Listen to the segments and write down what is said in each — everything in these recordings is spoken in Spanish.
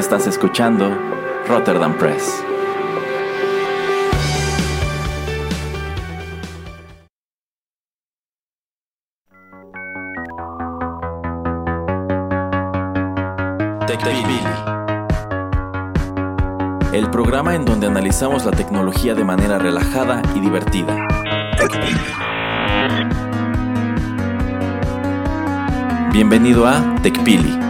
Estás escuchando Rotterdam Press. El programa en donde analizamos la tecnología de manera relajada y divertida. Bienvenido a TechPili.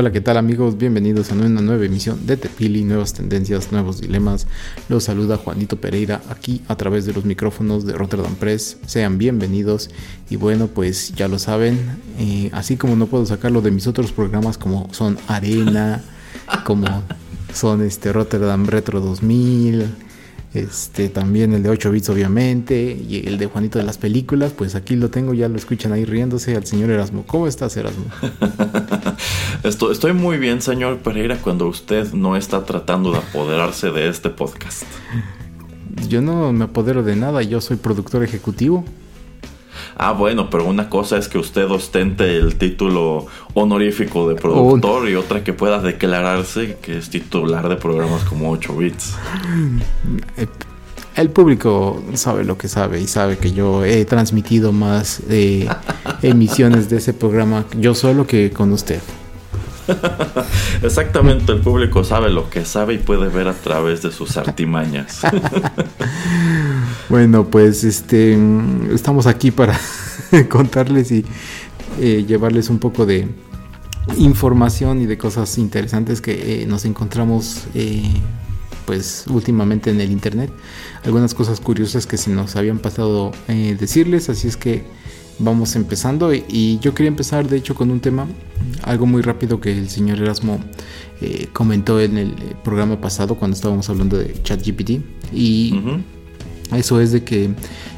Hola, ¿qué tal amigos? Bienvenidos a una nueva emisión de Tepili, nuevas tendencias, nuevos dilemas. Los saluda Juanito Pereira aquí a través de los micrófonos de Rotterdam Press. Sean bienvenidos y bueno, pues ya lo saben, eh, así como no puedo sacarlo de mis otros programas como son Arena, como son este Rotterdam Retro 2000, este también el de 8 bits obviamente y el de Juanito de las películas, pues aquí lo tengo, ya lo escuchan ahí riéndose al señor Erasmo. ¿Cómo estás Erasmo? Estoy, estoy muy bien, señor Pereira, cuando usted no está tratando de apoderarse de este podcast. Yo no me apodero de nada, yo soy productor ejecutivo. Ah, bueno, pero una cosa es que usted ostente el título honorífico de productor y otra que pueda declararse que es titular de programas como 8 bits. El público sabe lo que sabe y sabe que yo he transmitido más eh, emisiones de ese programa yo solo que con usted. Exactamente, el público sabe lo que sabe y puede ver a través de sus artimañas. bueno, pues este estamos aquí para contarles y eh, llevarles un poco de información y de cosas interesantes que eh, nos encontramos eh, pues últimamente en el internet. Algunas cosas curiosas que se nos habían pasado decirles así es que vamos empezando. Y, yo quería empezar de hecho con un tema, algo muy rápido que el señor Erasmo eh, comentó en el programa pasado cuando estábamos hablando de ChatGPT y eso es de que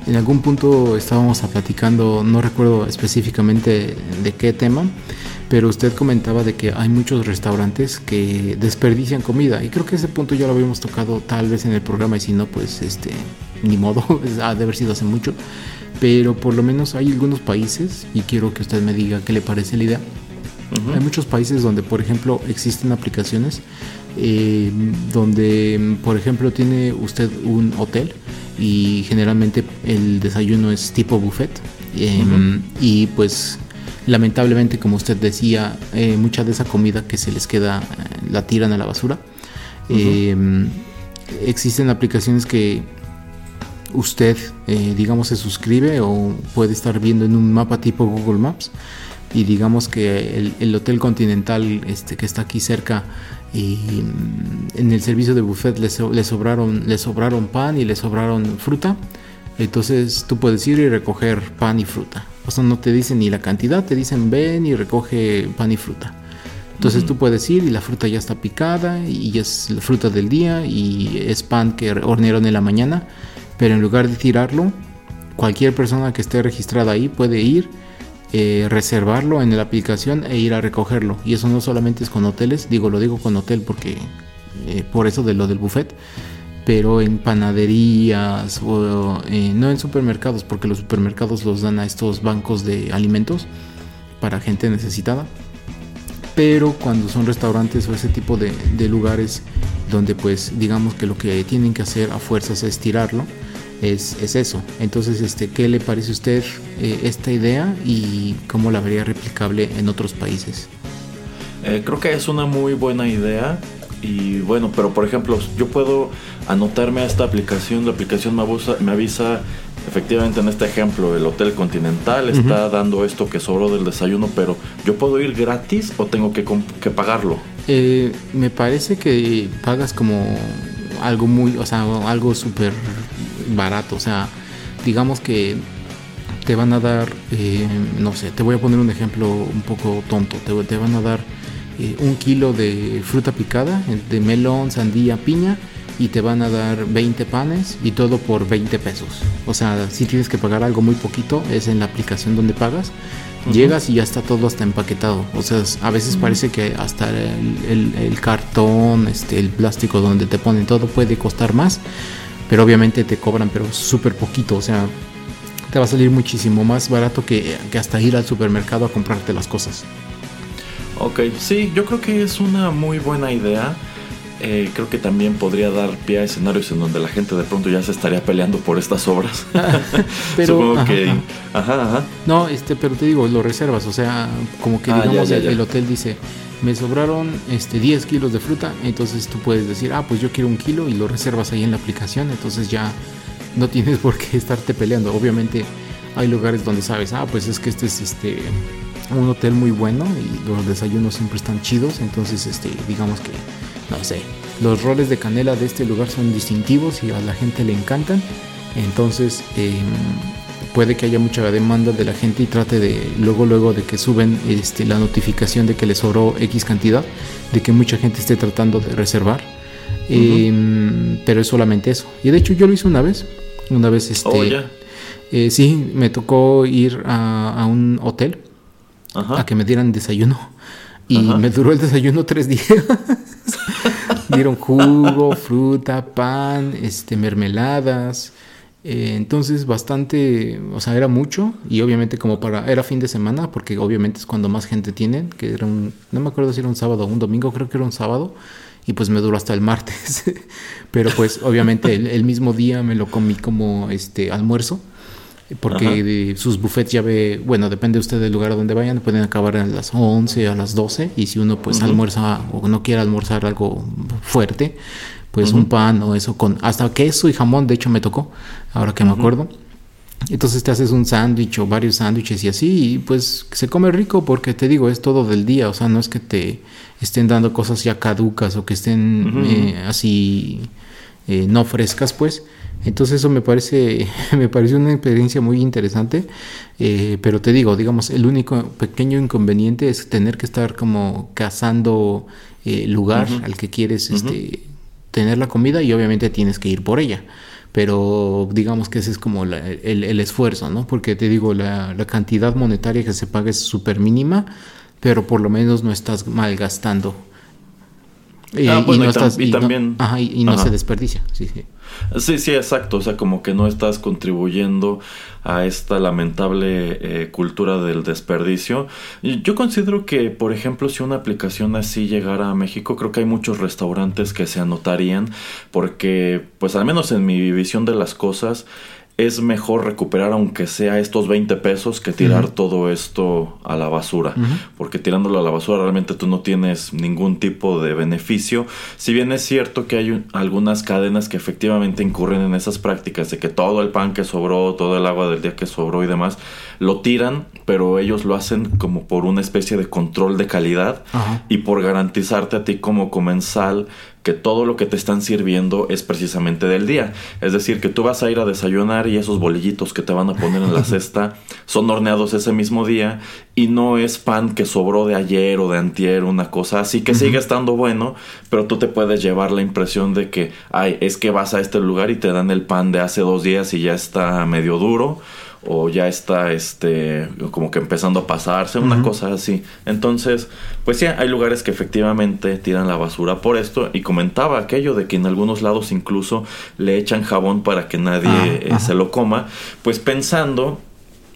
en algún punto estábamos platicando, no recuerdo específicamente de qué tema, pero usted comentaba de que hay muchos restaurantes que desperdician comida y creo que ese punto ya lo habíamos tocado tal vez en el programa y si no pues este ni modo, ha de haber sido hace mucho pero por lo menos hay algunos países, y quiero que usted me diga qué le parece la idea. Hay muchos países donde, por ejemplo, existen aplicaciones eh, donde, por ejemplo, tiene usted un hotel y generalmente el desayuno es tipo buffet. Em, y pues, lamentablemente, como usted decía, eh, mucha de esa comida que se les queda la tiran a la basura. Em, existen aplicaciones que usted, eh, digamos, se suscribe o puede estar viendo en un mapa tipo Google Maps y digamos que el, Hotel Continental este, que está aquí cerca y mm, en el servicio de buffet le, sobraron, le sobraron pan y le sobraron fruta. Entonces tú puedes ir y recoger pan y fruta. O sea, no te dicen ni la cantidad, te dicen ven y recoge pan y fruta. Entonces tú puedes ir y la fruta ya está picada y es la fruta del día y es pan que hornearon en la mañana pero en lugar de tirarlo, cualquier persona que esté registrada ahí puede ir, eh, reservarlo en la aplicación e ir a recogerlo. Y eso no solamente es con hoteles, digo, lo digo con hotel porque eh, por eso de lo del buffet, pero en panaderías o eh, no en supermercados, porque los supermercados los dan a estos bancos de alimentos para gente necesitada. Pero cuando son restaurantes o ese tipo de, de lugares donde pues digamos que lo que tienen que hacer a fuerzas es tirarlo, es, eso. Entonces, este, ¿qué le parece a usted eh, esta idea y cómo la vería replicable en otros países? Eh, creo que es una muy buena idea. Y bueno, pero por ejemplo, yo puedo anotarme a esta aplicación. La aplicación me, me avisa, efectivamente en este ejemplo, el Hotel Continental está dando esto que sobró del desayuno, pero ¿yo puedo ir gratis o tengo que, que pagarlo? Eh, me parece que pagas como algo muy, o sea, algo súper barato. O sea, digamos que te van a dar, eh, no sé, te voy a poner un ejemplo un poco tonto. Te, te van a dar eh, un kilo de fruta picada, de melón, sandía, piña, y te van a dar 20 panes y todo por 20 pesos. O sea, si tienes que pagar algo muy poquito, es en la aplicación donde pagas. Llegas y ya está todo hasta empaquetado. O sea, a veces parece que hasta el, el, cartón, este, el plástico donde te ponen todo puede costar más. Pero obviamente te cobran, pero súper poquito. O sea, te va a salir muchísimo más barato que, que hasta ir al supermercado a comprarte las cosas. Ok, sí, yo creo que es una muy buena idea. Eh, creo que también podría dar pie a escenarios en donde la gente de pronto ya se estaría peleando por estas obras. pero, Supongo que. Ajá, ajá. No, este, pero te digo, lo reservas. O sea, como que ah, digamos, el, hotel dice: Me sobraron este, 10 kilos de fruta. Entonces tú puedes decir: Ah, pues yo quiero un kilo y lo reservas ahí en la aplicación. Entonces ya no tienes por qué estarte peleando. Obviamente hay lugares donde sabes: Ah, pues es que este es este un hotel muy bueno y los desayunos siempre están chidos. Entonces, este, digamos que no sé, los roles de canela de este lugar son distintivos y a la gente le encantan. Entonces em, puede que haya mucha demanda de la gente y trate de luego luego de que suben este, la notificación de que les sobró X cantidad, de que mucha gente esté tratando de reservar. Em, pero es solamente eso. Y de hecho yo lo hice una vez. Una vez este... Oh, eh, sí, me tocó ir a, un hotel a que me dieran desayuno. Y me duró el desayuno tres días. Dieron jugo, fruta, pan, este, mermeladas. Eh, entonces bastante, o sea, era mucho y obviamente como para, era fin de semana porque obviamente es cuando más gente tienen, que era un, no me acuerdo si era un sábado o un domingo, creo que era un sábado y pues me duró hasta el martes, pero pues obviamente el, mismo día me lo comí como este almuerzo porque sus buffets ya ve, bueno, depende usted del lugar a donde vayan, pueden acabar a las 11, a las 12 y si uno pues almuerza o no quiere almorzar algo fuerte, pues un pan o eso con hasta queso y jamón, de hecho me tocó, ahora que me acuerdo. Entonces te haces un sándwich o varios sándwiches y así, y pues se come rico porque te digo, es todo del día, o sea, no es que te estén dando cosas ya caducas o que estén eh, así eh, no frescas, pues. Entonces eso me parece, me parece una experiencia muy interesante, eh, pero te digo, digamos, el único pequeño inconveniente es tener que estar como cazando eh, lugar al que quieres este, tener la comida y obviamente tienes que ir por ella. Pero digamos que ese es como el, esfuerzo, ¿no? Porque te digo, la, cantidad monetaria que se paga es súper mínima, pero por lo menos no estás malgastando. y, no estás, también... y, no se desperdicia. Sí, sí. Sí, sí, exacto. O sea, como que no estás contribuyendo a esta lamentable eh, cultura del desperdicio. Yo considero que, por ejemplo, si una aplicación así llegara a México, creo que hay muchos restaurantes que se anotarían porque, pues al menos en mi visión de las cosas, es mejor recuperar aunque sea estos 20 pesos que tirar todo esto a la basura. Porque tirándolo a la basura realmente tú no tienes ningún tipo de beneficio. Si bien es cierto que hay algunas cadenas que efectivamente incurren en esas prácticas de que todo el pan que sobró, todo el agua del día que sobró y demás, lo tiran, pero ellos lo hacen como por una especie de control de calidad y por garantizarte a ti como comensal que todo lo que te están sirviendo es precisamente del día. Es decir, que tú vas a ir a desayunar y esos bolillitos que te van a poner en la cesta son horneados ese mismo día y no es pan que sobró de ayer o de antier, una cosa así que sigue estando bueno, pero tú te puedes llevar la impresión de que, ay, es que vas a este lugar y te dan el pan de hace dos días y ya está medio duro o ya está este como que empezando a pasarse, una cosa así. Entonces, pues sí, hay lugares que efectivamente tiran la basura por esto y comentaba aquello de que en algunos lados incluso le echan jabón para que nadie ah, eh, se lo coma, pues pensando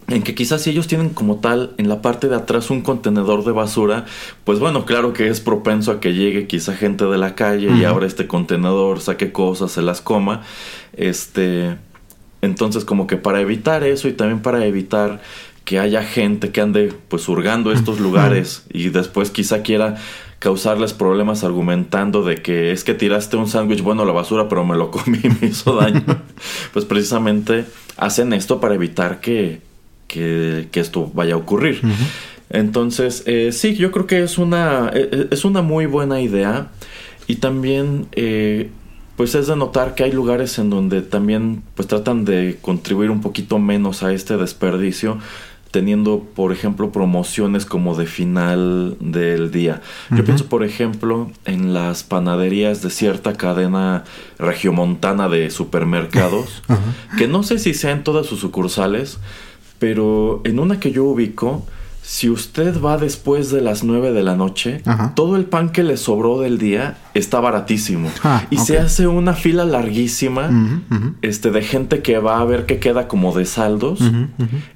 en que quizás si ellos tienen como tal en la parte de atrás un contenedor de basura, pues bueno, claro que es propenso a que llegue quizá gente de la calle y abra este contenedor, saque cosas, se las coma, este, entonces como que para evitar eso y también para evitar que haya gente que ande pues hurgando estos lugares y después quizá quiera causarles problemas argumentando de que es que tiraste un sándwich bueno a la basura pero me lo comí y me hizo daño. pues precisamente hacen esto para evitar que, que, esto vaya a ocurrir. Entonces, eh, sí, yo creo que es una, e, e, es una muy buena idea y también... Eh, pues es de notar que hay lugares en donde también pues tratan de contribuir un poquito menos a este desperdicio teniendo, por ejemplo, promociones como de final del día. Yo pienso, por ejemplo, en las panaderías de cierta cadena regiomontana de supermercados, que no sé si sean todas sus sucursales, pero en una que yo ubico, si usted va después de las 9 de la noche, todo el pan que le sobró del día está baratísimo. Ah, y se hace una fila larguísima Este, de gente que va a ver que queda como de saldos.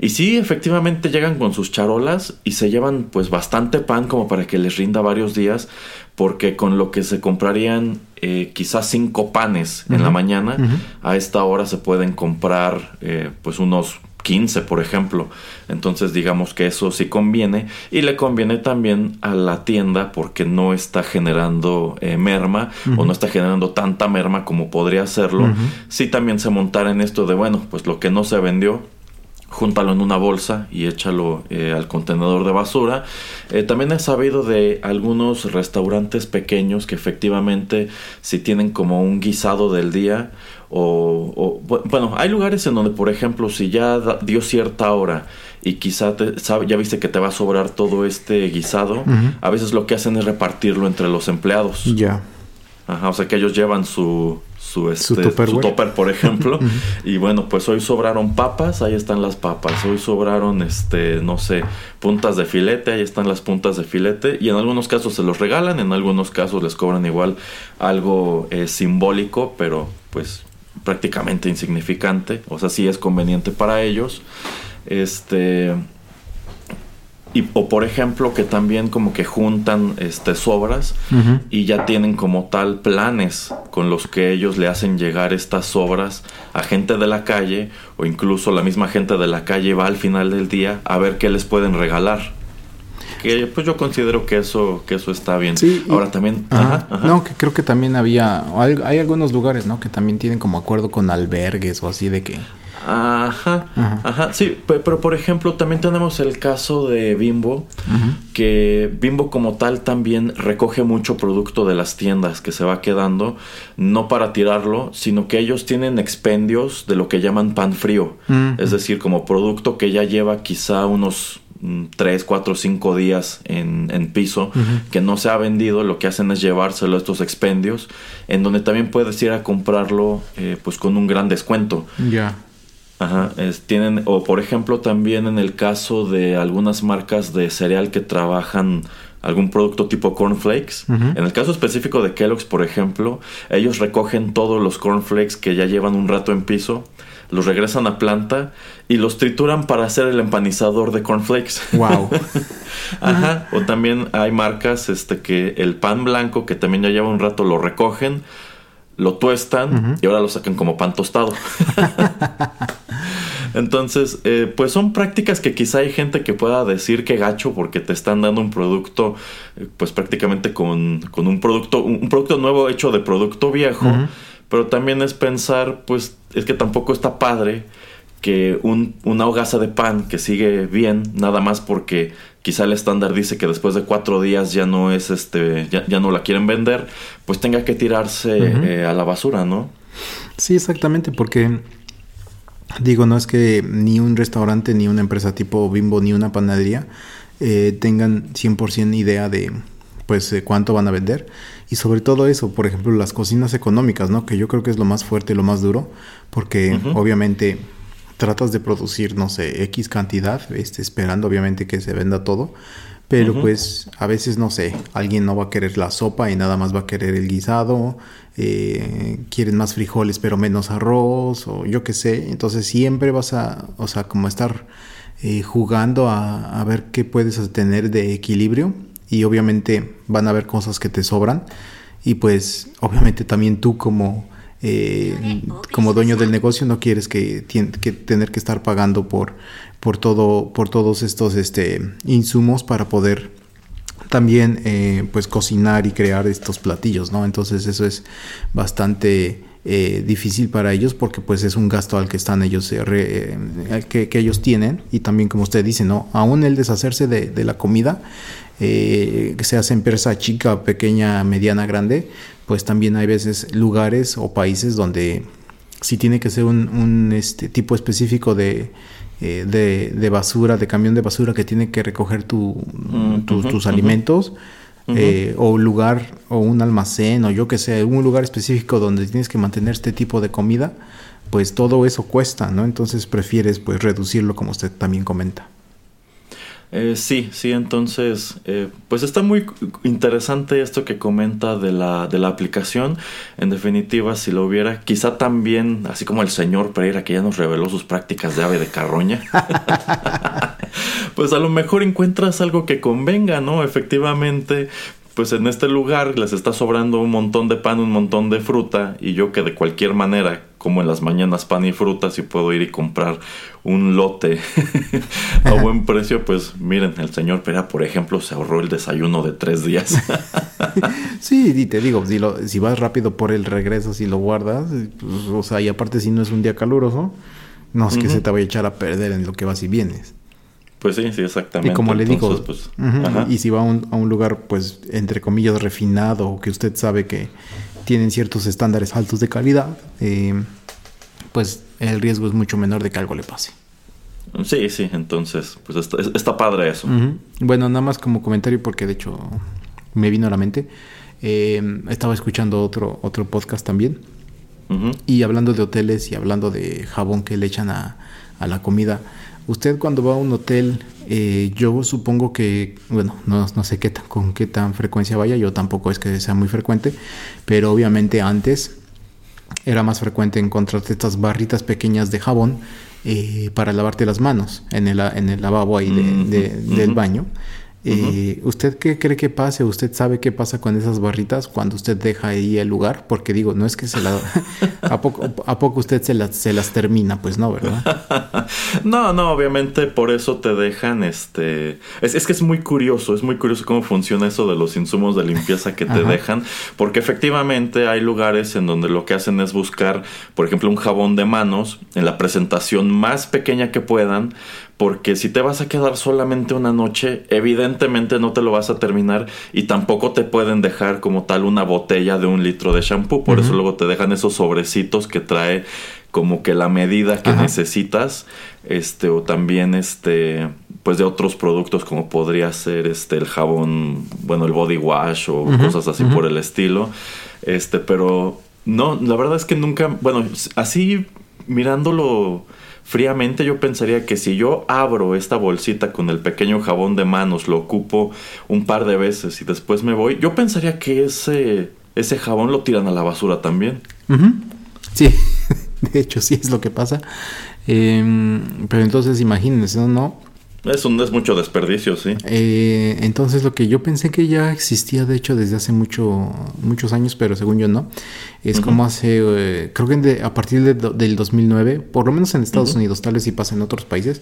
Y sí, efectivamente llegan con sus charolas y se llevan pues bastante pan como para que les rinda varios días. Porque con lo que se comprarían eh, quizás cinco panes en la mañana, a esta hora se pueden comprar eh, pues unos 15, por ejemplo. Entonces digamos que eso sí conviene y le conviene también a la tienda porque no está generando eh, merma o no está generando tanta merma como podría hacerlo. Si también se montara en esto de, bueno, pues lo que no se vendió, júntalo en una bolsa y échalo eh, al contenedor de basura. Eh, también he sabido de algunos restaurantes pequeños que efectivamente si tienen como un guisado del día o, bueno, hay lugares en donde, por ejemplo, si ya dio cierta hora y quizá te, ya viste que te va a sobrar todo este guisado, a veces lo que hacen es repartirlo entre los empleados. Ya. Ajá, o sea que ellos llevan su, su, este, topper, por ejemplo. y bueno, pues hoy sobraron papas, ahí están las papas. Hoy sobraron, este, no sé, puntas de filete, ahí están las puntas de filete. Y en algunos casos se los regalan, en algunos casos les cobran igual algo eh, simbólico, pero pues prácticamente insignificante, o sea, sí es conveniente para ellos. Este y, o por ejemplo que también como que juntan este sobras y ya tienen como tal planes con los que ellos le hacen llegar estas sobras a gente de la calle o incluso la misma gente de la calle va al final del día a ver qué les pueden regalar que pues yo considero que eso que eso está bien. Sí, Ahora también no, que creo que también había hay, algunos lugares, ¿no? Que también tienen como acuerdo con albergues o así de que Ajá, ajá, sí, pero, por ejemplo también tenemos el caso de Bimbo, que Bimbo como tal también recoge mucho producto de las tiendas que se va quedando, no para tirarlo, sino que ellos tienen expendios de lo que llaman pan frío, es decir, como producto que ya lleva quizá unos 3, 4, 5 días en, en piso que no se ha vendido, lo que hacen es llevárselo a estos expendios, en donde también puedes ir a comprarlo eh, pues con un gran descuento. Ya. Ajá, tienen, o por ejemplo también en el caso de algunas marcas de cereal que trabajan algún producto tipo cornflakes. En el caso específico de Kellogg's, por ejemplo, ellos recogen todos los cornflakes que ya llevan un rato en piso los regresan a planta y los trituran para hacer el empanizador de cornflakes. Wow. Ajá. O también hay marcas este que el pan blanco que también ya lleva un rato lo recogen, lo tuestan y ahora lo sacan como pan tostado. Entonces, eh, pues son prácticas que quizá hay gente que pueda decir que gacho porque te están dando un producto, eh, pues prácticamente con, con, un producto, un producto nuevo hecho de producto viejo. Pero también es pensar, pues, es que tampoco está padre que un, una hogaza de pan que sigue bien, nada más porque quizá el estándar dice que después de cuatro días ya no es este, ya, no la quieren vender, pues tenga que tirarse eh, a la basura, ¿no? Sí, exactamente, porque digo, no es que ni un restaurante, ni una empresa tipo Bimbo, ni una panadería eh, tengan 100% idea de pues cuánto van a vender y sobre todo eso, por ejemplo, las cocinas económicas, ¿no? Que yo creo que es lo más fuerte y lo más duro, porque obviamente tratas de producir, no sé, X cantidad, este, esperando obviamente que se venda todo, pero pues a veces, no sé, alguien no va a querer la sopa y nada más va a querer el guisado, eh, quieren más frijoles pero menos arroz, o yo qué sé, entonces siempre vas a, o sea, como estar eh, jugando a, a ver qué puedes tener de equilibrio y obviamente van a haber cosas que te sobran. Y pues obviamente también tú como eh, como dueño del negocio no quieres que, que, tener que estar pagando por por todo por todos estos este insumos para poder también eh, pues cocinar y crear estos platillos no entonces eso es bastante eh, difícil para ellos porque pues es un gasto al que están ellos que, que, ellos tienen. Y también como usted dice no aún el deshacerse de, de la comida eh, que se hace empresa chica, pequeña, mediana, grande, pues también hay veces lugares o países donde si tiene que ser un, este, tipo específico de, eh, de, basura, de camión de basura que tiene que recoger tu, tus alimentos. Eh, o un lugar o un almacén o yo que sé, un lugar específico donde tienes que mantener este tipo de comida, pues todo eso cuesta, ¿no? Entonces prefieres pues reducirlo como usted también comenta. Eh, sí, sí, entonces, eh, pues está muy interesante esto que comenta de la, de la aplicación. En definitiva, si lo hubiera, quizá también, así como el señor Pereira que ya nos reveló sus prácticas de ave de carroña, pues a lo mejor encuentras algo que convenga, ¿no? Efectivamente, pues en este lugar les está sobrando un montón de pan, un montón de fruta, y yo que de cualquier manera, como en las mañanas pan y fruta, si puedo ir y comprar un lote a buen precio, pues miren, el señor Pera, por ejemplo, se ahorró el desayuno de tres días. sí, y te digo, si, lo, si vas rápido por el regreso, si lo guardas, pues, o sea, y aparte si no es un día caluroso, no es que se te vaya a echar a perder en lo que vas y vienes. Pues sí, sí, exactamente. Y como le digo, pues, y si va a un, a un, lugar, pues, entre comillas, refinado, que usted sabe que tienen ciertos estándares altos de calidad, eh, pues el riesgo es mucho menor de que algo le pase. Sí, sí, entonces, pues está, está padre eso. Bueno, nada más como comentario, porque de hecho me vino a la mente. Eh, estaba escuchando otro, otro podcast también. Y hablando de hoteles y hablando de jabón que le echan a, a la comida Usted cuando va a un hotel, eh, yo supongo que, bueno, no, sé qué con qué tan frecuencia vaya, yo tampoco es que sea muy frecuente, pero obviamente antes era más frecuente encontrarte estas barritas pequeñas de jabón eh, para lavarte las manos en el, en el lavabo ahí del baño. Eh, ¿Usted qué cree que pase? ¿Usted sabe qué pasa con esas barritas cuando usted deja ahí el lugar? Porque digo, no es que se la... ¿A poco, a poco usted se, se las termina? Pues no, ¿verdad? no, no, obviamente por eso te dejan, este... Es, que es muy curioso, es muy curioso cómo funciona eso de los insumos de limpieza que te dejan, porque efectivamente hay lugares en donde lo que hacen es buscar, por ejemplo, un jabón de manos en la presentación más pequeña que puedan, porque si te vas a quedar solamente una noche, evidentemente no te lo vas a terminar y tampoco te pueden dejar como tal una botella de un litro de shampoo, por eso luego te dejan esos sobrecitos que trae como que la medida que necesitas, este o también este pues de otros productos como podría ser este el jabón, bueno, el body wash o cosas así por el estilo. Este, pero no, la verdad es que nunca, bueno, así mirándolo Fríamente yo pensaría que si yo abro esta bolsita con el pequeño jabón de manos, lo ocupo un par de veces y después me voy, yo pensaría que ese, ese jabón lo tiran a la basura también. Sí, de hecho sí es lo que pasa. Em, pero entonces imagínense, ¿no? Es, un, es mucho desperdicio, sí. Eh, entonces lo que yo pensé que ya existía, de hecho, desde hace mucho, muchos años, pero según yo no, es como hace, eh, creo que a partir del 2009, por lo menos en Estados Unidos, tal vez si pasa en otros países,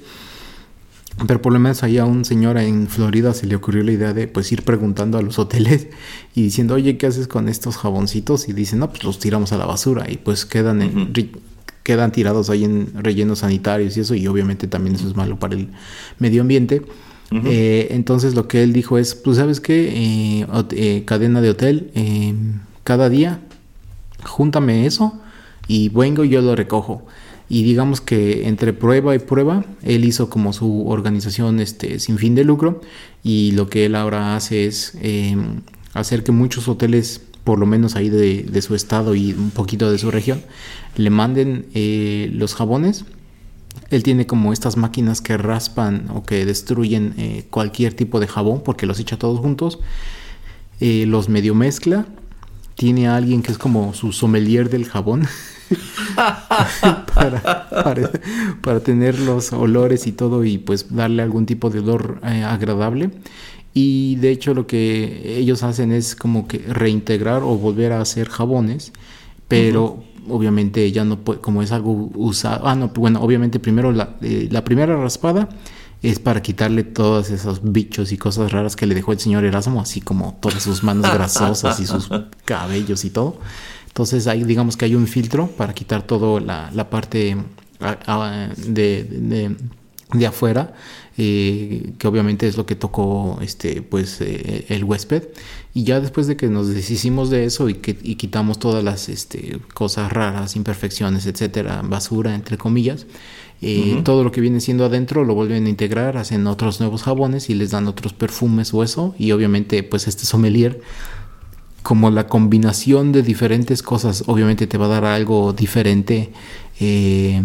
pero por lo menos ahí a un señor en Florida se le ocurrió la idea de pues ir preguntando a los hoteles y diciendo, oye, ¿qué haces con estos jaboncitos? Y dicen, no, pues los tiramos a la basura y pues quedan en, quedan tirados ahí en rellenos sanitarios y eso, y obviamente también eso es malo para el medio ambiente. Eh, entonces lo que él dijo es, pues sabes qué, eh, eh, cadena de hotel, cada día, júntame eso y vengo y yo lo recojo. Y digamos que entre prueba y prueba, él hizo como su organización este, sin fin de lucro y lo que él ahora hace es hacer que muchos hoteles por lo menos ahí de, su estado y un poquito de su región, le manden eh, los jabones. Él tiene como estas máquinas que raspan o que destruyen eh, cualquier tipo de jabón porque los echa todos juntos. Eh, los medio mezcla. Tiene a alguien que es como su sommelier del jabón. para, tener los olores y todo y pues darle algún tipo de olor agradable y de hecho lo que ellos hacen es como que reintegrar o volver a hacer jabones, pero obviamente ya no puede, como es algo usado, ah no, bueno, obviamente primero la, eh, la primera raspada es para quitarle todos esos bichos y cosas raras que le dejó el señor Erasmo, así como todas sus manos grasosas y sus cabellos y todo. Entonces ahí digamos que hay un filtro para quitar toda la, la parte ah, ah, de, de afuera, eh, que obviamente es lo que tocó este, pues, eh, el huésped. Y ya después de que nos deshicimos de eso y, que, quitamos todas las este, cosas raras, imperfecciones, etcétera, basura, entre comillas, eh, todo lo que viene siendo adentro lo vuelven a integrar, hacen otros nuevos jabones y les dan otros perfumes o eso. Y obviamente, pues este sommelier como la combinación de diferentes cosas obviamente te va a dar algo diferente eh,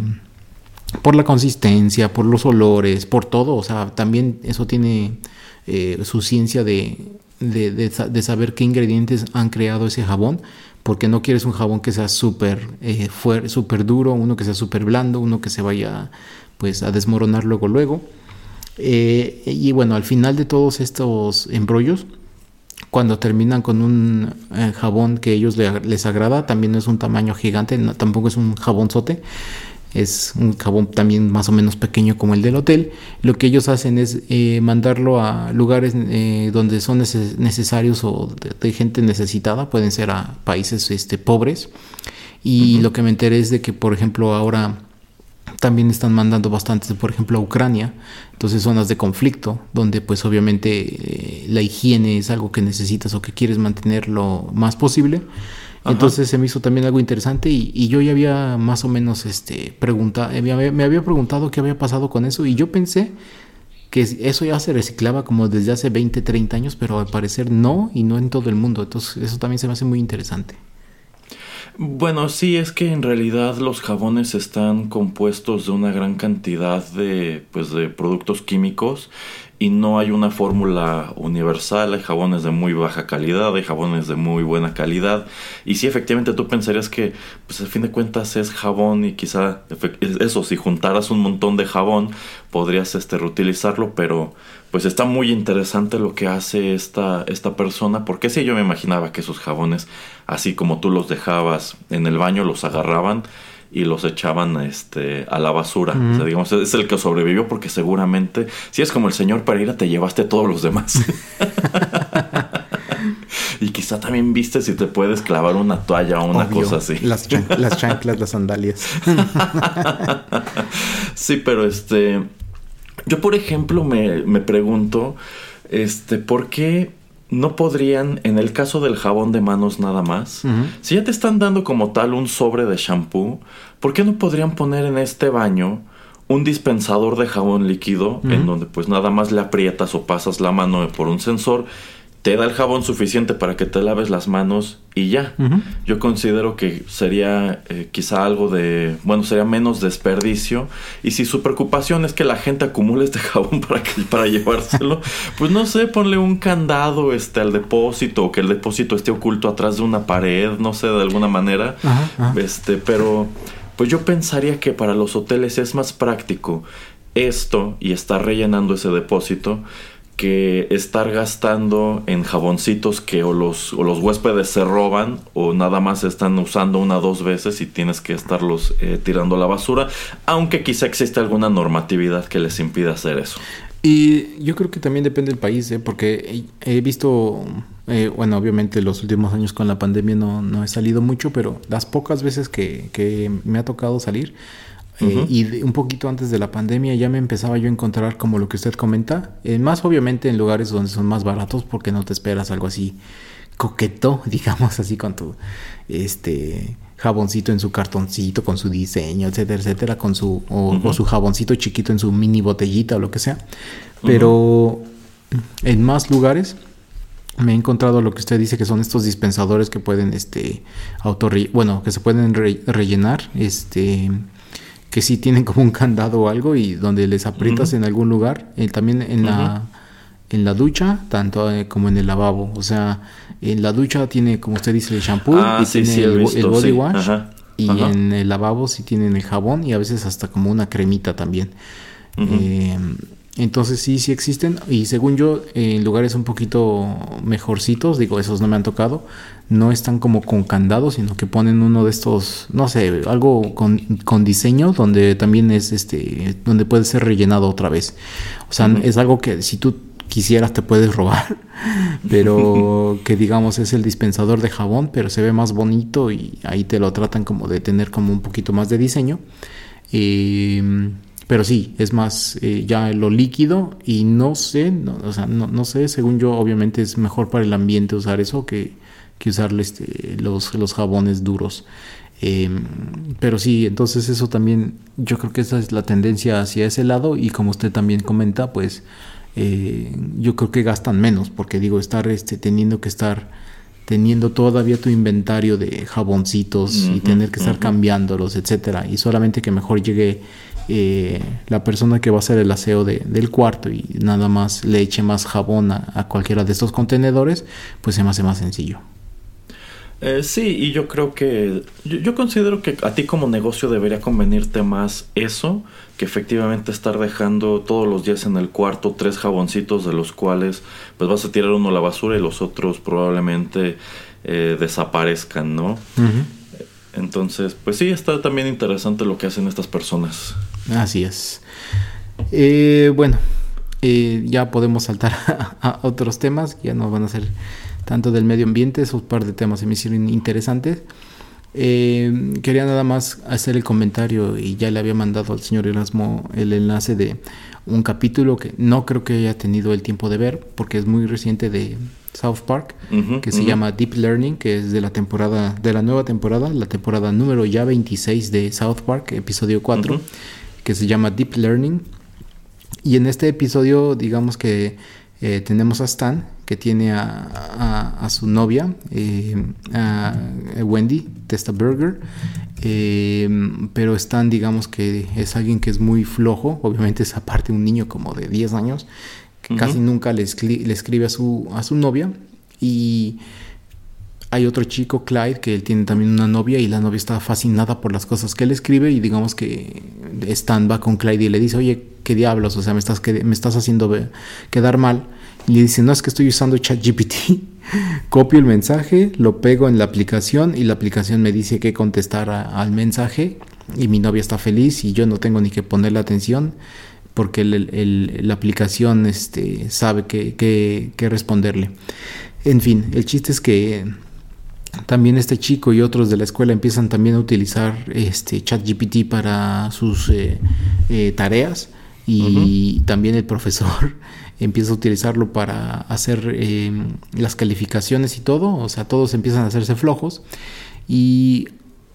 por la consistencia, por los olores, por todo. O sea, también eso tiene eh, su ciencia de, de, saber qué ingredientes han creado ese jabón. Porque no quieres un jabón que sea súper eh, super duro, uno que sea súper blando, uno que se vaya pues a desmoronar luego luego. Eh, y bueno, al final de todos estos embrollos, cuando terminan con un jabón que a ellos les agrada, también es un tamaño gigante, tampoco es un jabonzote, es un jabón también más o menos pequeño como el del hotel. Lo que ellos hacen es eh, mandarlo a lugares eh, donde son necesarios o de, gente necesitada, pueden ser a países este, pobres. Y lo que me enteré es de que, por ejemplo, ahora también están mandando bastantes, por ejemplo, a Ucrania, entonces zonas de conflicto, donde pues obviamente eh, la higiene es algo que necesitas o que quieres mantener lo más posible. Entonces se me hizo también algo interesante y, yo ya había más o menos este, preguntado, eh, me había preguntado qué había pasado con eso y yo pensé que eso ya se reciclaba como desde hace 20, 30 años, pero al parecer no y no en todo el mundo. Entonces eso también se me hace muy interesante. Bueno, sí, es que en realidad los jabones están compuestos de una gran cantidad de, pues, de productos químicos y no hay una fórmula universal. Hay jabones de muy baja calidad, hay jabones de muy buena calidad. Y sí, efectivamente tú pensarías que, pues al fin de cuentas es jabón y quizá eso, si juntaras un montón de jabón, podrías este, reutilizarlo, pero pues está muy interesante lo que hace esta, esta persona, porque sí, yo me imaginaba que esos jabones, así como tú los dejabas en el baño, los agarraban y los echaban este, a la basura. o sea, digamos, es el que sobrevivió porque seguramente, si es como el señor Pereira, te llevaste todos los demás. y quizá también viste si te puedes clavar una toalla o una cosa así. Las, las chanclas, las sandalias. sí, pero este. Yo, por ejemplo, me, me pregunto. Este, ¿por qué no podrían, en el caso del jabón de manos nada más, si ya te están dando como tal un sobre de shampoo, ¿por qué no podrían poner en este baño un dispensador de jabón líquido en donde pues nada más le aprietas o pasas la mano por un sensor te da el jabón suficiente para que te laves las manos y ya. Yo considero que sería eh, quizá algo de, bueno, sería menos desperdicio. Y si su preocupación es que la gente acumule este jabón para, que, para llevárselo, pues no sé, ponle un candado este, al depósito o que el depósito esté oculto atrás de una pared, no sé, de alguna manera. Este, pero pues yo pensaría que para los hoteles es más práctico esto y estar rellenando ese depósito que estar gastando en jaboncitos que o los, o los huéspedes se roban o nada más están usando una o dos veces y tienes que estarlos eh, tirando a la basura, aunque quizá existe alguna normatividad que les impida hacer eso. Y yo creo que también depende del país, ¿eh? porque he visto, eh, bueno, obviamente los últimos años con la pandemia no, no he salido mucho, pero las pocas veces que, que me ha tocado salir, eh, y un poquito antes de la pandemia ya me empezaba yo a encontrar como lo que usted comenta, eh, más obviamente en lugares donde son más baratos porque no te esperas algo así coqueto, digamos así con tu este jaboncito en su cartoncito, con su diseño, etcétera, etcétera, con su o, su jaboncito chiquito en su mini botellita o lo que sea. Pero en más lugares me he encontrado lo que usted dice que son estos dispensadores que pueden este auto bueno, que se pueden rellenar este que sí tienen como un candado o algo y donde les aprietas en algún lugar, eh, también en la en la ducha, tanto eh, como en el lavabo, o sea, en la ducha tiene como usted dice el shampoo ah, y tiene el, body wash y en el lavabo sí tienen el jabón y a veces hasta como una cremita también. Entonces sí, sí existen y según yo en lugares un poquito mejorcitos, digo, esos no me han tocado, no están como con candado, sino que ponen uno de estos, no sé, algo con, con diseño donde también es este, donde puede ser rellenado otra vez. O sea, es algo que si tú quisieras te puedes robar, pero que digamos es el dispensador de jabón, pero se ve más bonito y ahí te lo tratan como de tener como un poquito más de diseño. Eh, pero sí, es más eh, ya lo líquido y no sé, no, o sea, no, no, sé, según yo obviamente es mejor para el ambiente usar eso que, que usar este, los, los jabones duros. Em, pero sí, entonces eso también, yo creo que esa es la tendencia hacia ese lado y como usted también comenta, pues eh, yo creo que gastan menos, porque digo, estar este, teniendo que estar teniendo todavía tu inventario de jaboncitos y tener que estar cambiándolos, etcétera, y solamente que mejor llegue eh, la persona que va a hacer el aseo del cuarto y nada más le eche más jabón a, cualquiera de estos contenedores, pues se me hace más sencillo. Eh, sí, y yo creo que yo, considero que a ti como negocio debería convenirte más eso que efectivamente estar dejando todos los días en el cuarto tres jaboncitos de los cuales pues vas a tirar uno a la basura y los otros probablemente eh, desaparezcan, ¿no? Entonces, pues sí, está también interesante lo que hacen estas personas. Así es. Eh, bueno, ya podemos saltar a, otros temas, ya no van a ser tanto del medio ambiente, esos par de temas se me hicieron interesantes. Eh, quería nada más hacer el comentario y ya le había mandado al señor Erasmo el enlace de un capítulo que no creo que haya tenido el tiempo de ver porque es muy reciente de South Park que se llama Deep Learning que es de la temporada de la nueva temporada la temporada número ya 26 de South Park episodio 4 que se llama Deep Learning. Y en este episodio digamos que eh, tenemos a Stan, que tiene a, su novia, eh, a Wendy Testaberger, eh, pero Stan, digamos que es alguien que es muy flojo, obviamente es aparte un niño como de 10 años, que casi nunca le, le, escribe a su, a su novia, y hay otro chico, Clyde, que él tiene también una novia y la novia está fascinada por las cosas que él escribe y digamos que Stan va con Clyde y le dice, oye, ¿qué diablos? O sea, me estás, me estás haciendo quedar mal. Y le dice, no es que estoy usando ChatGPT. Copio el mensaje, lo pego en la aplicación y la aplicación me dice que contestar al mensaje y mi novia está feliz y yo no tengo ni que ponerle atención porque la aplicación este, sabe qué que, responderle. En fin, el chiste es que también este chico y otros de la escuela empiezan también a utilizar este ChatGPT para sus eh, eh, tareas y también el profesor empieza a utilizarlo para hacer em, las calificaciones y todo, o sea, todos empiezan a hacerse flojos y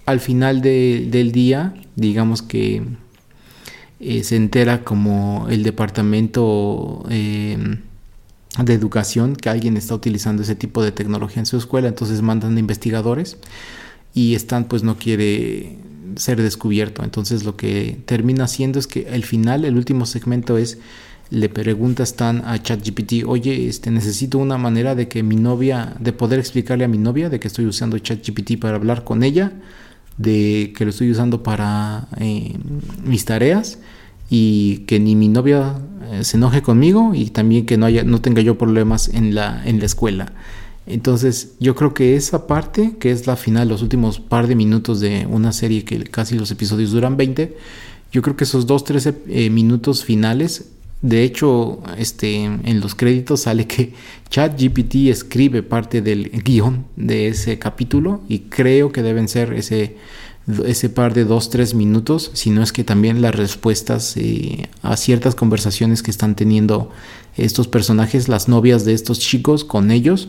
al final del día, digamos que eh, se entera como el departamento em, de educación que alguien está utilizando ese tipo de tecnología en su escuela, entonces mandan investigadores y Stan pues no quiere ser descubierto, entonces lo que termina haciendo es que al final, el último segmento es le pregunta Stan a ChatGPT, oye, este, necesito una manera de que mi novia, de poder explicarle a mi novia de que estoy usando ChatGPT para hablar con ella, de que lo estoy usando para eh, mis tareas y que ni mi novia se enoje conmigo y también que no haya, no tenga yo problemas en la, en la escuela. Entonces, yo creo que esa parte, que es la final, los últimos par de minutos de una serie que casi los episodios duran 20, yo creo que esos dos, tres eh, minutos finales de hecho, este, en los créditos sale que ChatGPT escribe parte del guion de ese capítulo y creo que deben ser ese, ese par de dos, tres minutos, si no es que también las respuestas eh, a ciertas conversaciones que están teniendo estos personajes, las novias de estos chicos con ellos.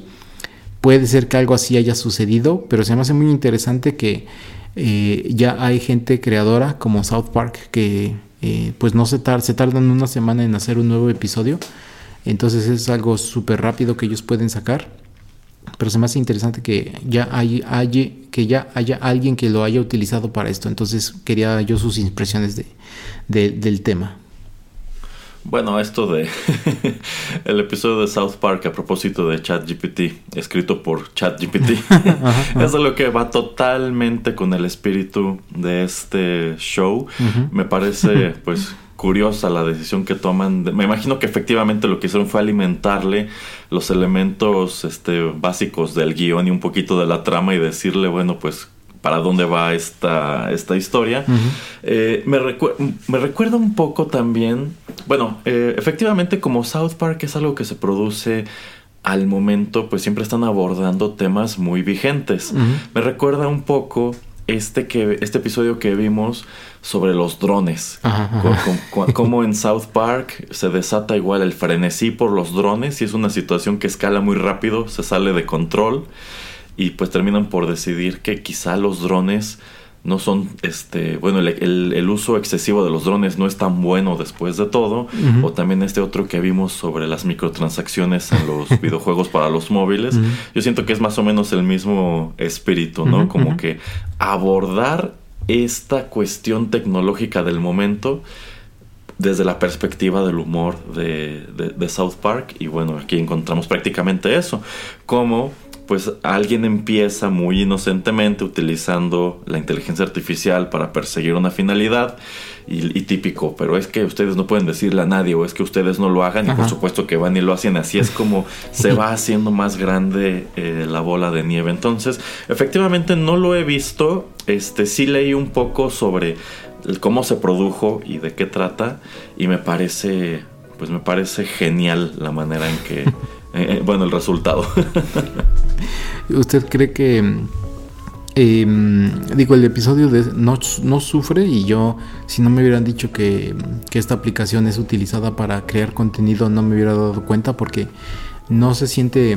Puede ser que algo así haya sucedido, pero se me hace muy interesante que eh, ya hay gente creadora como South Park que eh, pues no se, se tardan una semana en hacer un nuevo episodio. Entonces es algo súper rápido que ellos pueden sacar. Pero se me hace interesante que ya, hay, que ya haya alguien que lo haya utilizado para esto. Entonces quería yo sus impresiones de, del tema. Bueno, esto de el episodio de South Park a propósito de ChatGPT, escrito por ChatGPT, es lo que va totalmente con el espíritu de este show. Me parece, pues, curiosa la decisión que toman. Me imagino que efectivamente lo que hicieron fue alimentarle los elementos este, básicos del guion y un poquito de la trama y decirle, bueno, pues para dónde va esta, esta historia. Eh, me, me, recuerda un poco también, bueno, eh, efectivamente como South Park es algo que se produce al momento, pues siempre están abordando temas muy vigentes. Me recuerda un poco este, que, este episodio que vimos sobre los drones. Como en South Park se desata igual el frenesí por los drones y es una situación que escala muy rápido, se sale de control y pues terminan por decidir que quizá los drones no son, este, bueno, el, uso excesivo de los drones no es tan bueno después de todo, o también este otro que vimos sobre las microtransacciones en los videojuegos para los móviles, yo siento que es más o menos el mismo espíritu, ¿no? Como que abordar esta cuestión tecnológica del momento desde la perspectiva del humor de, de South Park, y bueno, aquí encontramos prácticamente eso, como pues alguien empieza muy inocentemente utilizando la inteligencia artificial para perseguir una finalidad y, típico, pero es que ustedes no pueden decirle a nadie o es que ustedes no lo hagan y por supuesto que van y lo hacen. Así es como se va haciendo más grande eh, la bola de nieve. Entonces, efectivamente no lo he visto, este sí leí un poco sobre cómo se produjo y de qué trata y me parece pues me parece genial la manera en que eh, bueno, el resultado. ¿Usted cree que... Em, digo, el episodio de no, no, sufre y yo, si no me hubieran dicho que, que, esta aplicación es utilizada para crear contenido, no me hubiera dado cuenta porque no se siente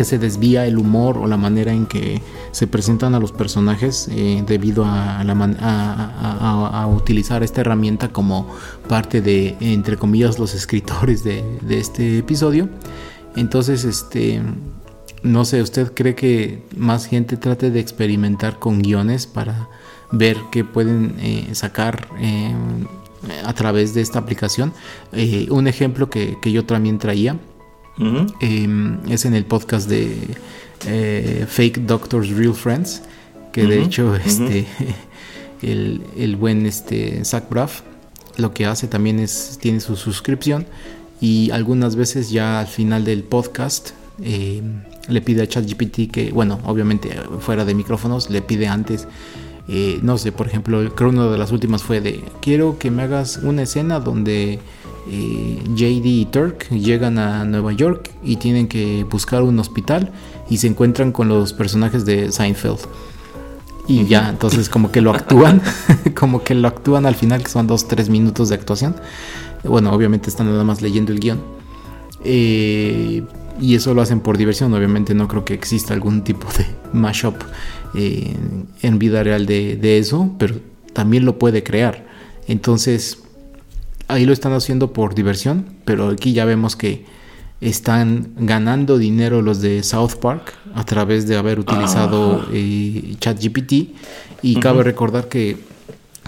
que se desvía el humor o la manera en que se presentan a los personajes eh, debido a, la a, a, utilizar esta herramienta como parte de, entre comillas, los escritores de, este episodio. Entonces, este, no sé, ¿usted cree que más gente trate de experimentar con guiones para ver qué pueden eh, sacar eh, a través de esta aplicación? Un ejemplo que, yo también traía em, es en el podcast de Fake Doctors Real Friends, que de hecho este, el, el, buen este, Zach Braff lo que hace también es, tiene su suscripción y algunas veces ya al final del podcast eh, le pide a ChatGPT que, bueno, obviamente fuera de micrófonos, le pide antes, eh, no sé, por ejemplo, creo una de las últimas fue de, quiero que me hagas una escena donde eh, JD y Turk llegan a Nueva York y tienen que buscar un hospital y se encuentran con los personajes de Seinfeld. Y ya, entonces como que lo actúan, como que lo actúan al final, que son dos, tres minutos de actuación. Bueno, obviamente están nada más leyendo el guion. Eh, y eso lo hacen por diversión. Obviamente no creo que exista algún tipo de mashup eh, en vida real de, eso, pero también lo puede crear. Entonces, ahí lo están haciendo por diversión, pero aquí ya vemos que están ganando dinero los de South Park a través de haber utilizado eh, ChatGPT. Y cabe recordar que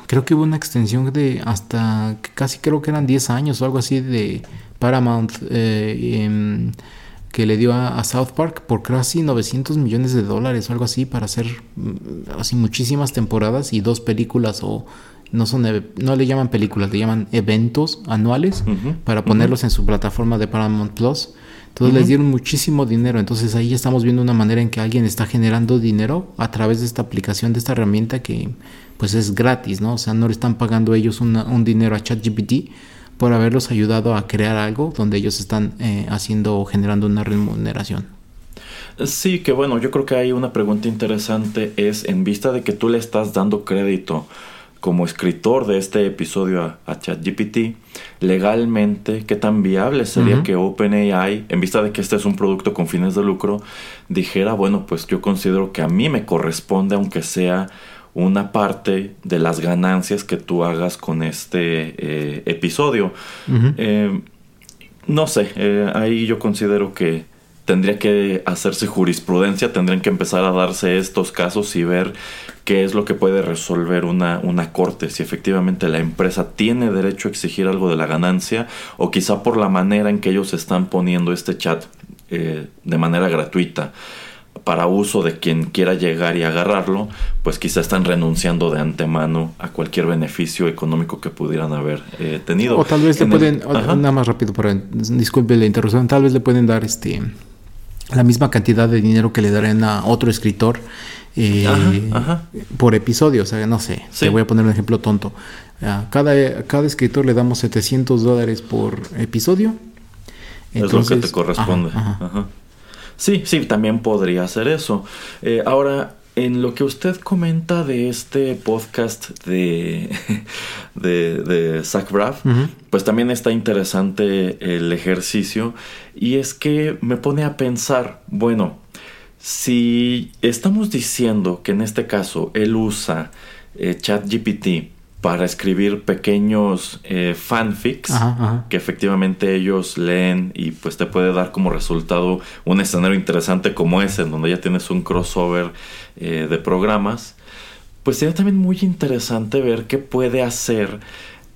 creo que hubo una extensión de hasta casi creo que eran 10 años o algo así de Paramount eh, que le dio a, South Park por casi 900 millones de dólares o algo así para hacer mm, así muchísimas temporadas y dos películas o no son no le llaman películas, le llaman eventos anuales para ponerlos en su plataforma de Paramount Plus. Entonces les dieron muchísimo dinero. Entonces ahí estamos viendo una manera en que alguien está generando dinero a través de esta aplicación, de esta herramienta que pues es gratis, ¿no? O sea, no le están pagando ellos un dinero a ChatGPT por haberlos ayudado a crear algo donde ellos están eh, haciendo o generando una remuneración. Sí, que bueno, yo creo que hay una pregunta interesante es en vista de que tú le estás dando crédito como escritor de este episodio a, ChatGPT, legalmente, ¿qué tan viable sería que OpenAI, en vista de que este es un producto con fines de lucro, dijera, bueno, pues yo considero que a mí me corresponde, aunque sea una parte de las ganancias que tú hagas con este eh, episodio. Eh, no sé, eh, ahí yo considero que tendría que hacerse jurisprudencia, tendrían que empezar a darse estos casos y ver qué es lo que puede resolver una, una corte, si efectivamente la empresa tiene derecho a exigir algo de la ganancia o quizá por la manera en que ellos están poniendo este chat de manera gratuita para uso de quien quiera llegar y agarrarlo, pues quizá están renunciando de antemano a cualquier beneficio económico que pudieran haber eh, tenido. O tal vez le pueden, nada más rápido, para, disculpe la interrupción, tal vez le pueden dar este la misma cantidad de dinero que le darían a otro escritor eh, por episodio. O sea, no sé, te voy a poner un ejemplo tonto. A cada, cada escritor le damos 700 dólares por episodio. Entonces, es lo que te corresponde. Sí, sí, también podría hacer eso. Eh, ahora, en lo que usted comenta de este podcast de, de, de Zach Braff, pues también está interesante el ejercicio y es que me pone a pensar, bueno, si estamos diciendo que en este caso él usa eh, ChatGPT para escribir pequeños eh, fanfics que efectivamente ellos leen y pues te puede dar como resultado un escenario interesante como ese, en donde ya tienes un crossover eh, de programas, pues sería también muy interesante ver qué puede hacer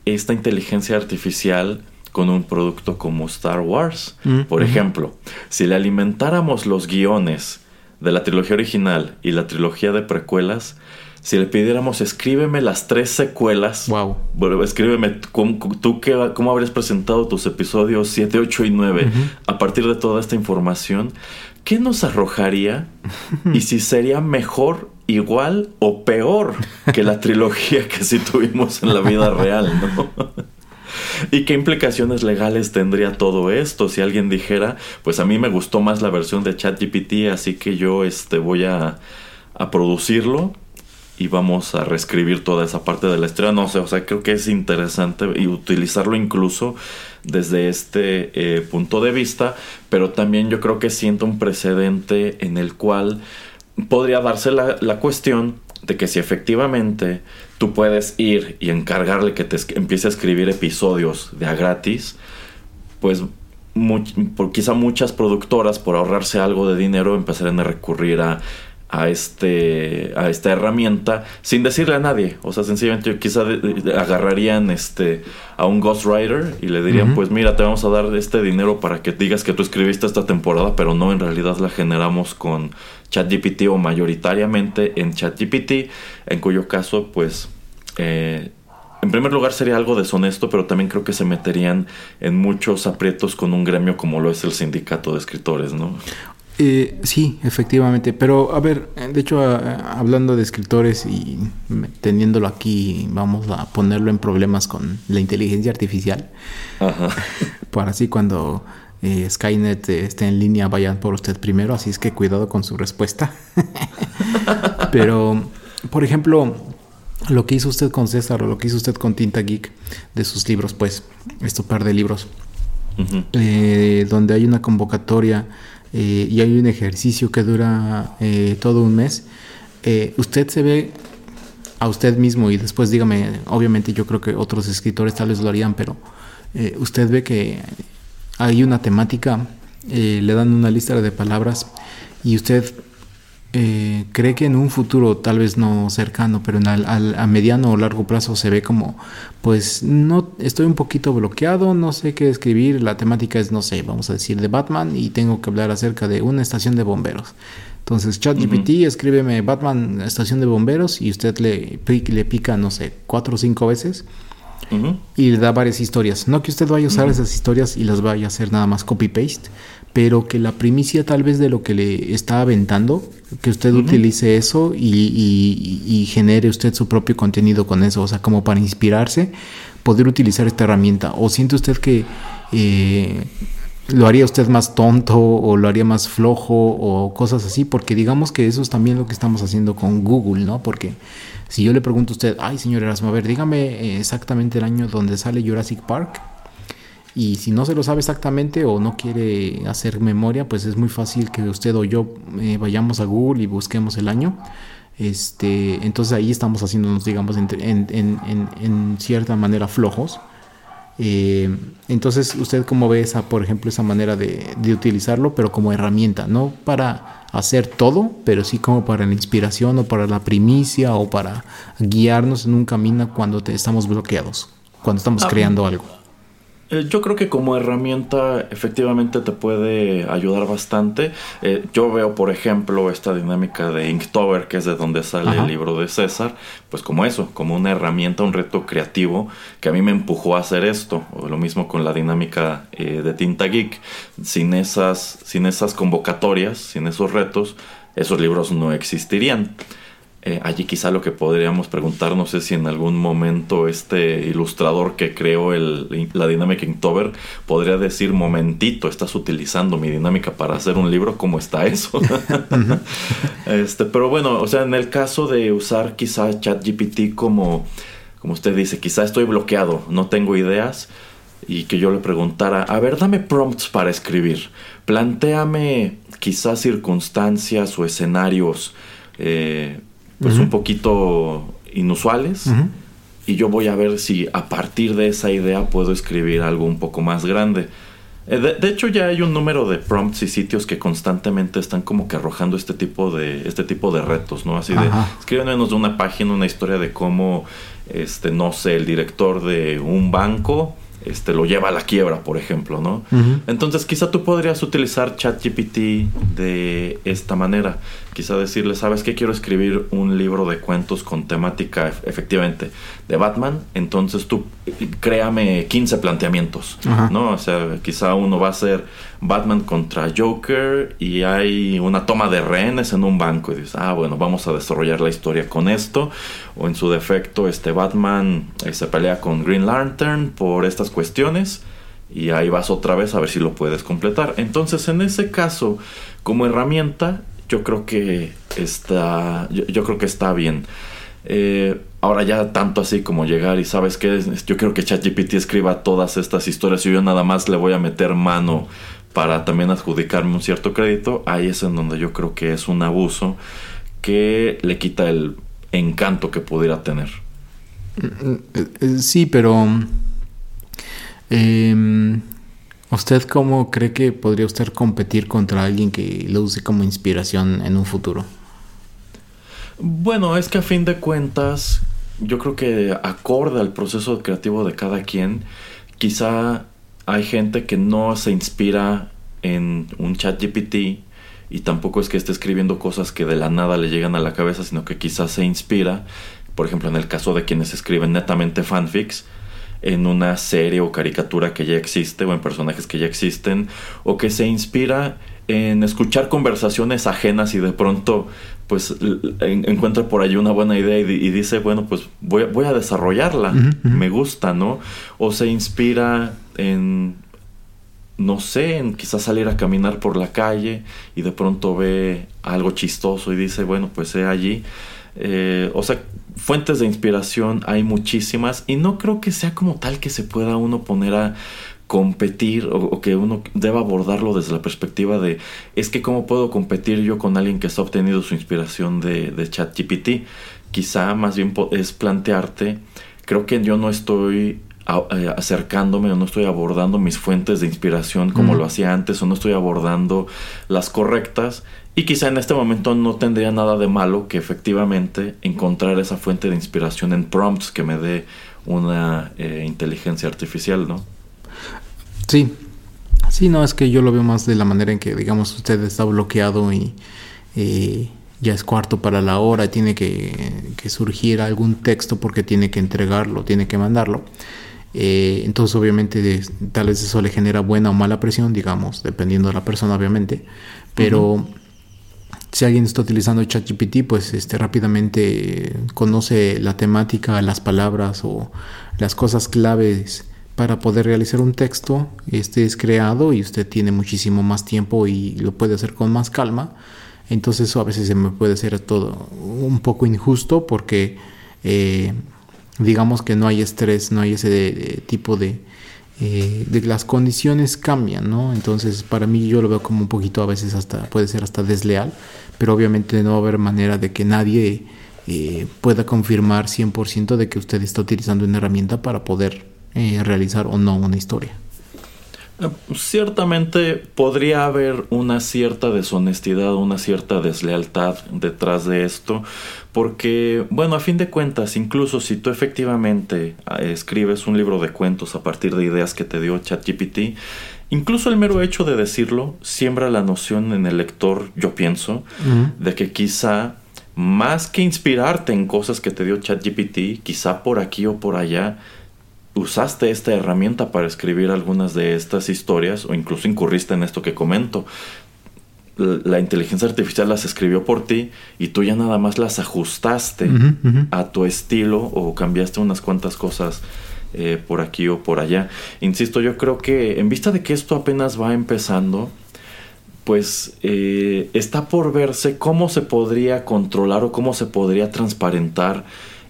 esta inteligencia artificial con un producto como Star Wars. Mm, Por ejemplo, si le alimentáramos los guiones de la trilogía original y la trilogía de precuelas, si le pidiéramos escríbeme las tres secuelas, wow. bueno, escríbeme cómo, tú qué, cómo habrías presentado tus episodios 7, 8 y 9 a partir de toda esta información, ¿qué nos arrojaría? y si sería mejor, igual o peor que la trilogía que sí tuvimos en la vida real, ¿no? ¿Y qué implicaciones legales tendría todo esto? Si alguien dijera, pues a mí me gustó más la versión de ChatGPT, así que yo este, voy a, a producirlo y vamos a reescribir toda esa parte de la historia. No sé, o sea, creo que es interesante y utilizarlo incluso desde este eh, punto de vista, pero también yo creo que siento un precedente en el cual podría darse la, la cuestión de que si efectivamente tú puedes ir y encargarle que te empiece a escribir episodios de a gratis, pues por, quizá muchas productoras por ahorrarse algo de dinero empezarían a recurrir a a, este, a esta herramienta sin decirle a nadie. O sea, sencillamente quizá agarrarían este, a un ghostwriter y le dirían, pues mira, te vamos a dar este dinero para que digas que tú escribiste esta temporada, pero no, en realidad la generamos con ChatGPT o mayoritariamente en ChatGPT, en cuyo caso, pues... Eh, en primer lugar sería algo deshonesto, pero también creo que se meterían en muchos aprietos con un gremio como lo es el sindicato de escritores, ¿no? Eh, sí, efectivamente. Pero, a ver, de hecho, hablando de escritores y teniéndolo aquí, vamos a ponerlo en problemas con la inteligencia artificial. Ajá. Para así cuando eh, Skynet esté en línea, vayan por usted primero. Así es que cuidado con su respuesta. Pero, por ejemplo, lo que hizo usted con César o lo que hizo usted con Tinta Geek de sus libros, pues, estos par de libros, eh, donde hay una convocatoria eh, y hay un ejercicio que dura eh, todo un mes, eh, usted se ve a usted mismo y después dígame, obviamente yo creo que otros escritores tal vez lo harían, pero usted ve que hay una temática, le dan una lista de palabras y usted eh, cree que en un futuro, tal vez no cercano, pero en a mediano o largo plazo se ve como, pues no, estoy un poquito bloqueado, no sé qué escribir, la temática es, no sé, vamos a decir, de Batman y tengo que hablar acerca de una estación de bomberos. Entonces, ChatGPT, escríbeme Batman, estación de bomberos, y usted le, le pica, no sé, cuatro o cinco veces. Y le da varias historias. No que usted vaya a usar esas historias y las vaya a hacer nada más copy-paste, pero que la primicia tal vez de lo que le está aventando, que usted utilice eso y, genere usted su propio contenido con eso, o sea, como para inspirarse, poder utilizar esta herramienta. ¿O siente usted que eh, lo haría usted más tonto o lo haría más flojo o cosas así? Porque digamos que eso es también lo que estamos haciendo con Google, ¿no? Porque si yo le pregunto a usted, ay señor Erasmo, a ver, dígame exactamente el año donde sale Jurassic Park y si no se lo sabe exactamente o no quiere hacer memoria, pues es muy fácil que usted o yo eh, vayamos a Google y busquemos el año. Este, entonces ahí estamos haciéndonos, digamos, en, en, cierta manera flojos. Eh, entonces, ¿usted cómo ve esa, por ejemplo, esa manera de, de, utilizarlo, pero como herramienta? No para hacer todo, pero sí como para la inspiración o para la primicia o para guiarnos en un camino cuando te, estamos bloqueados, cuando estamos ah, creando algo. Eh, yo creo que como herramienta efectivamente te puede ayudar bastante. Eh, yo veo, por ejemplo, esta dinámica de Inktober, que es de donde sale el libro de César, pues como eso, como una herramienta, un reto creativo que a mí me empujó a hacer esto. O lo mismo con la dinámica eh, de Tinta Geek. Sin esas, sin esas convocatorias, sin esos retos, esos libros no existirían. Eh, allí quizá lo que podríamos preguntarnos es si en algún momento este ilustrador que creó el, la dinámica Inktober podría decir, momentito, estás utilizando mi dinámica para hacer un libro, ¿cómo está eso? este, pero bueno, o sea, en el caso de usar quizá ChatGPT como, como usted dice, quizá estoy bloqueado, no tengo ideas y que yo le preguntara, a ver, dame prompts para escribir, plantéame quizás circunstancias o escenarios eh, pues un poquito inusuales y yo voy a ver si a partir de esa idea puedo escribir algo un poco más grande. Eh, de, hecho ya hay un número de prompts y sitios que constantemente están como que arrojando este tipo de este tipo de retos, ¿no? Así de escríbenos de una página una historia de cómo este no sé, el director de un banco este, lo lleva a la quiebra, por ejemplo, ¿no? Entonces quizá tú podrías utilizar ChatGPT de esta manera. Quizá decirle, ¿sabes qué? Quiero escribir un libro de cuentos con temática, efectivamente, de Batman. Entonces tú créame 15 planteamientos, ¿no? O sea, quizá uno va a ser Batman contra Joker y hay una toma de rehenes en un banco. Y dices, ah, bueno, vamos a desarrollar la historia con esto. O en su defecto, este Batman eh, se pelea con Green Lantern por estas cuestiones y ahí vas otra vez a ver si lo puedes completar. Entonces, en ese caso, como herramienta, yo creo que está, yo, creo que está bien. Eh, ahora ya tanto así como llegar y sabes que yo creo que ChatGPT escriba todas estas historias y yo nada más le voy a meter mano para también adjudicarme un cierto crédito, ahí es en donde yo creo que es un abuso que le quita el encanto que pudiera tener. Mm, eh, sí, pero eh, ¿Usted cómo cree que podría usted competir contra alguien que lo use como inspiración en un futuro? Bueno, es que a fin de cuentas, yo creo que acorde al proceso creativo de cada quien, quizá hay gente que no se inspira en un chat GPT y tampoco es que esté escribiendo cosas que de la nada le llegan a la cabeza, sino que quizás se inspira, por ejemplo en el caso de quienes escriben netamente fanfics, en una serie o caricatura que ya existe o en personajes que ya existen o que se inspira en escuchar conversaciones ajenas y de pronto pues encuentra por ahí una buena idea y, dice bueno pues voy, voy a desarrollarla me gusta no o se inspira en no sé, en quizás salir a caminar por la calle y de pronto ve algo chistoso y dice, bueno, pues he allí. Eh, o sea, fuentes de inspiración hay muchísimas y no creo que sea como tal que se pueda uno poner a competir o, que uno deba abordarlo desde la perspectiva de es que cómo puedo competir yo con alguien que está obtenido su inspiración de, de ChatGPT. Quizá más bien es plantearte, creo que yo no estoy eh, acercándome o no estoy abordando mis fuentes de inspiración como lo hacía antes o no estoy abordando las correctas y quizá en este momento no tendría nada de malo que efectivamente encontrar esa fuente de inspiración en prompts que me dé una eh, inteligencia artificial, ¿no? Sí, sí, no, es que yo lo veo más de la manera en que, digamos, usted está bloqueado y eh, ya es cuarto para la hora, tiene que, que surgir algún texto porque tiene que entregarlo, tiene que mandarlo. Eh, entonces obviamente tal vez eso le genera buena o mala presión, digamos, dependiendo de la persona obviamente. Pero si alguien está utilizando ChatGPT, pues este, rápidamente conoce la temática, las palabras o las cosas claves para poder realizar un texto. Este es creado y usted tiene muchísimo más tiempo y lo puede hacer con más calma. Entonces eso a veces se me puede hacer todo un poco injusto porque... Eh, digamos que no hay estrés, no hay ese tipo de, eh, de las condiciones cambian, ¿no? Entonces para mí yo lo veo como un poquito a veces hasta, puede ser hasta desleal, pero obviamente no va a haber manera de que nadie eh, pueda confirmar 100% de que usted está utilizando una herramienta para poder eh, realizar o no una historia. Eh, ciertamente podría haber una cierta deshonestidad, una cierta deslealtad detrás de esto, porque, bueno, a fin de cuentas, incluso si tú efectivamente ah, escribes un libro de cuentos a partir de ideas que te dio ChatGPT, incluso el mero hecho de decirlo siembra la noción en el lector, yo pienso, de que quizá más que inspirarte en cosas que te dio ChatGPT, quizá por aquí o por allá, usaste esta herramienta para escribir algunas de estas historias o incluso incurriste en esto que comento. La inteligencia artificial las escribió por ti y tú ya nada más las ajustaste a tu estilo o cambiaste unas cuantas cosas eh, por aquí o por allá. Insisto, yo creo que en vista de que esto apenas va empezando, pues eh, está por verse cómo se podría controlar o cómo se podría transparentar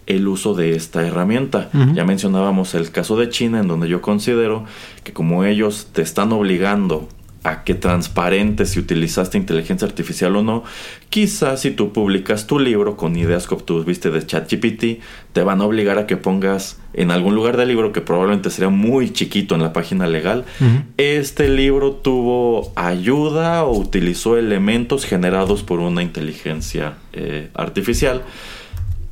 el uso de esta herramienta. Ya mencionábamos el caso de China, en donde yo considero que como ellos te están obligando a que transparente si utilizaste inteligencia artificial o no. Quizás si tú publicas tu libro con ideas que obtuviste de ChatGPT, te van a obligar a que pongas en algún lugar del libro que probablemente sería muy chiquito en la página legal. Este libro tuvo ayuda o utilizó elementos generados por una inteligencia eh, artificial.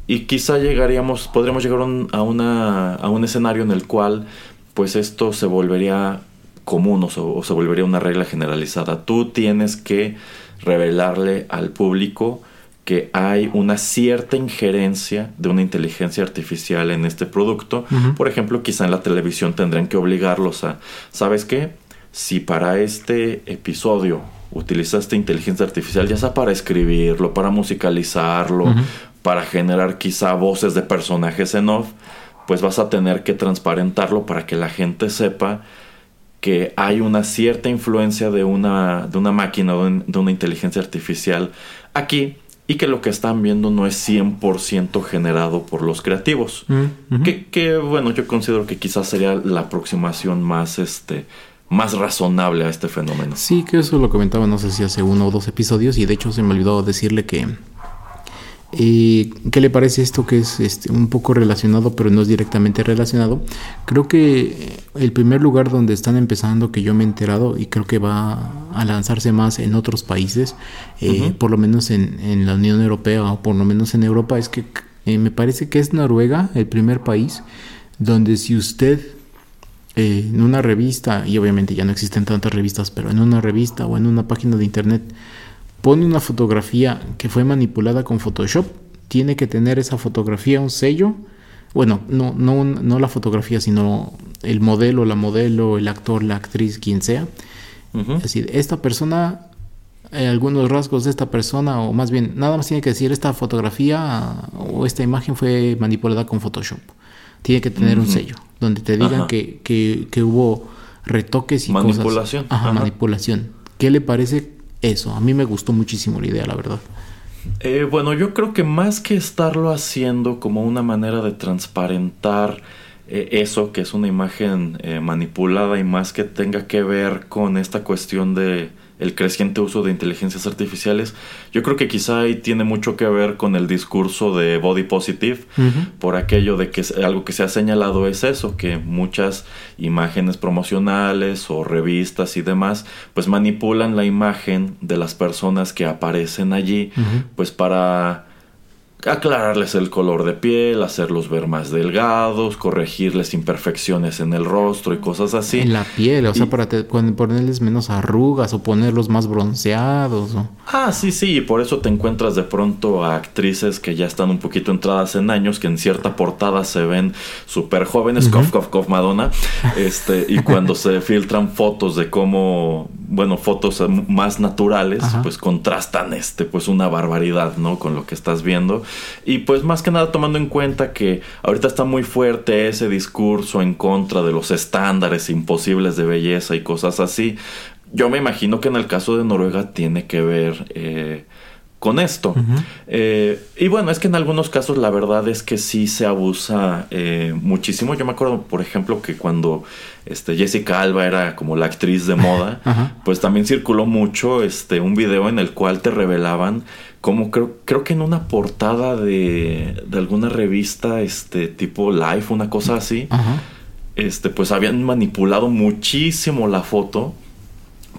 Y quizá llegaríamos, podríamos llegar a, una, a un escenario en el cual pues esto se volvería común o se, volvería una regla generalizada. Tú tienes que revelarle al público que hay una cierta injerencia de una inteligencia artificial en este producto. Por ejemplo, quizá en la televisión tendrán que obligarlos a, ¿sabes qué? Si para este episodio utilizaste inteligencia artificial, ya sea para escribirlo, para musicalizarlo, para generar quizá voces de personajes en off, pues vas a tener que transparentarlo para que la gente sepa que hay una cierta influencia de una, de una máquina, de una inteligencia artificial aquí y que lo que están viendo no es 100% generado por los creativos. Mm, que, que, bueno, yo considero que quizás sería la aproximación más, este, más razonable a este fenómeno. Sí, que eso lo comentaba, no sé si hace uno o dos episodios, y de hecho se me olvidó decirle que ¿Y ¿Qué le parece esto que es este, un poco relacionado, pero no es directamente relacionado? Creo que el primer lugar donde están empezando, que yo me he enterado, y creo que va a lanzarse más en otros países, eh, por lo menos en, la Unión Europea o por lo menos en Europa, es que eh, me parece que es Noruega el primer país donde si usted eh, en una revista, y obviamente ya no existen tantas revistas, pero en una revista o en una página de internet, pone una fotografía que fue manipulada con Photoshop, tiene que tener esa fotografía un sello. Bueno, no, no, no la fotografía, sino el modelo, la modelo, el actor, la actriz, quien sea. Es decir, esta persona, eh, algunos rasgos de esta persona, o más bien, nada más tiene que decir esta fotografía o esta imagen fue manipulada con Photoshop. Tiene que tener un sello donde te digan que, que, hubo retoques y manipulación. Ajá, manipulación. ¿Qué le parece eso. A mí me gustó muchísimo la idea, la verdad. Eh, bueno, yo creo que más que estarlo haciendo como una manera de transparentar eh, eso, que es una imagen eh, manipulada y más que tenga que ver con esta cuestión de el creciente uso de inteligencias artificiales, yo creo que quizá ahí tiene mucho que ver con el discurso de body positive, por aquello de que algo que se ha señalado es eso, que muchas imágenes promocionales o revistas y demás, pues manipulan la imagen de las personas que aparecen allí, pues para aclararles el color de piel, hacerlos ver más delgados, corregirles imperfecciones en el rostro y cosas así. En la piel, o sea, para ponerles menos arrugas o ponerlos más bronceados. Ah, sí, sí, y por eso te encuentras de pronto a actrices que ya están un poquito entradas en años, que en cierta portada se ven súper jóvenes, cof, cof, cof, Madonna, este, y cuando se filtran fotos de cómo, bueno, fotos más naturales, pues contrastan este, pues una barbaridad, ¿no? Con lo que estás viendo. Y pues más que nada tomando en cuenta que ahorita está muy fuerte ese discurso en contra de los estándares imposibles de belleza y cosas así, yo me imagino que en el caso de Noruega tiene que ver... Eh, con esto. Eh, y bueno, es que en algunos casos la verdad es que sí se abusa eh, muchísimo. Yo me acuerdo, por ejemplo, que cuando este, Jessica Alba era como la actriz de moda, pues también circuló mucho este, un video en el cual te revelaban como creo, creo que en una portada de, de alguna revista este, tipo Life, una cosa así, este, pues habían manipulado muchísimo la foto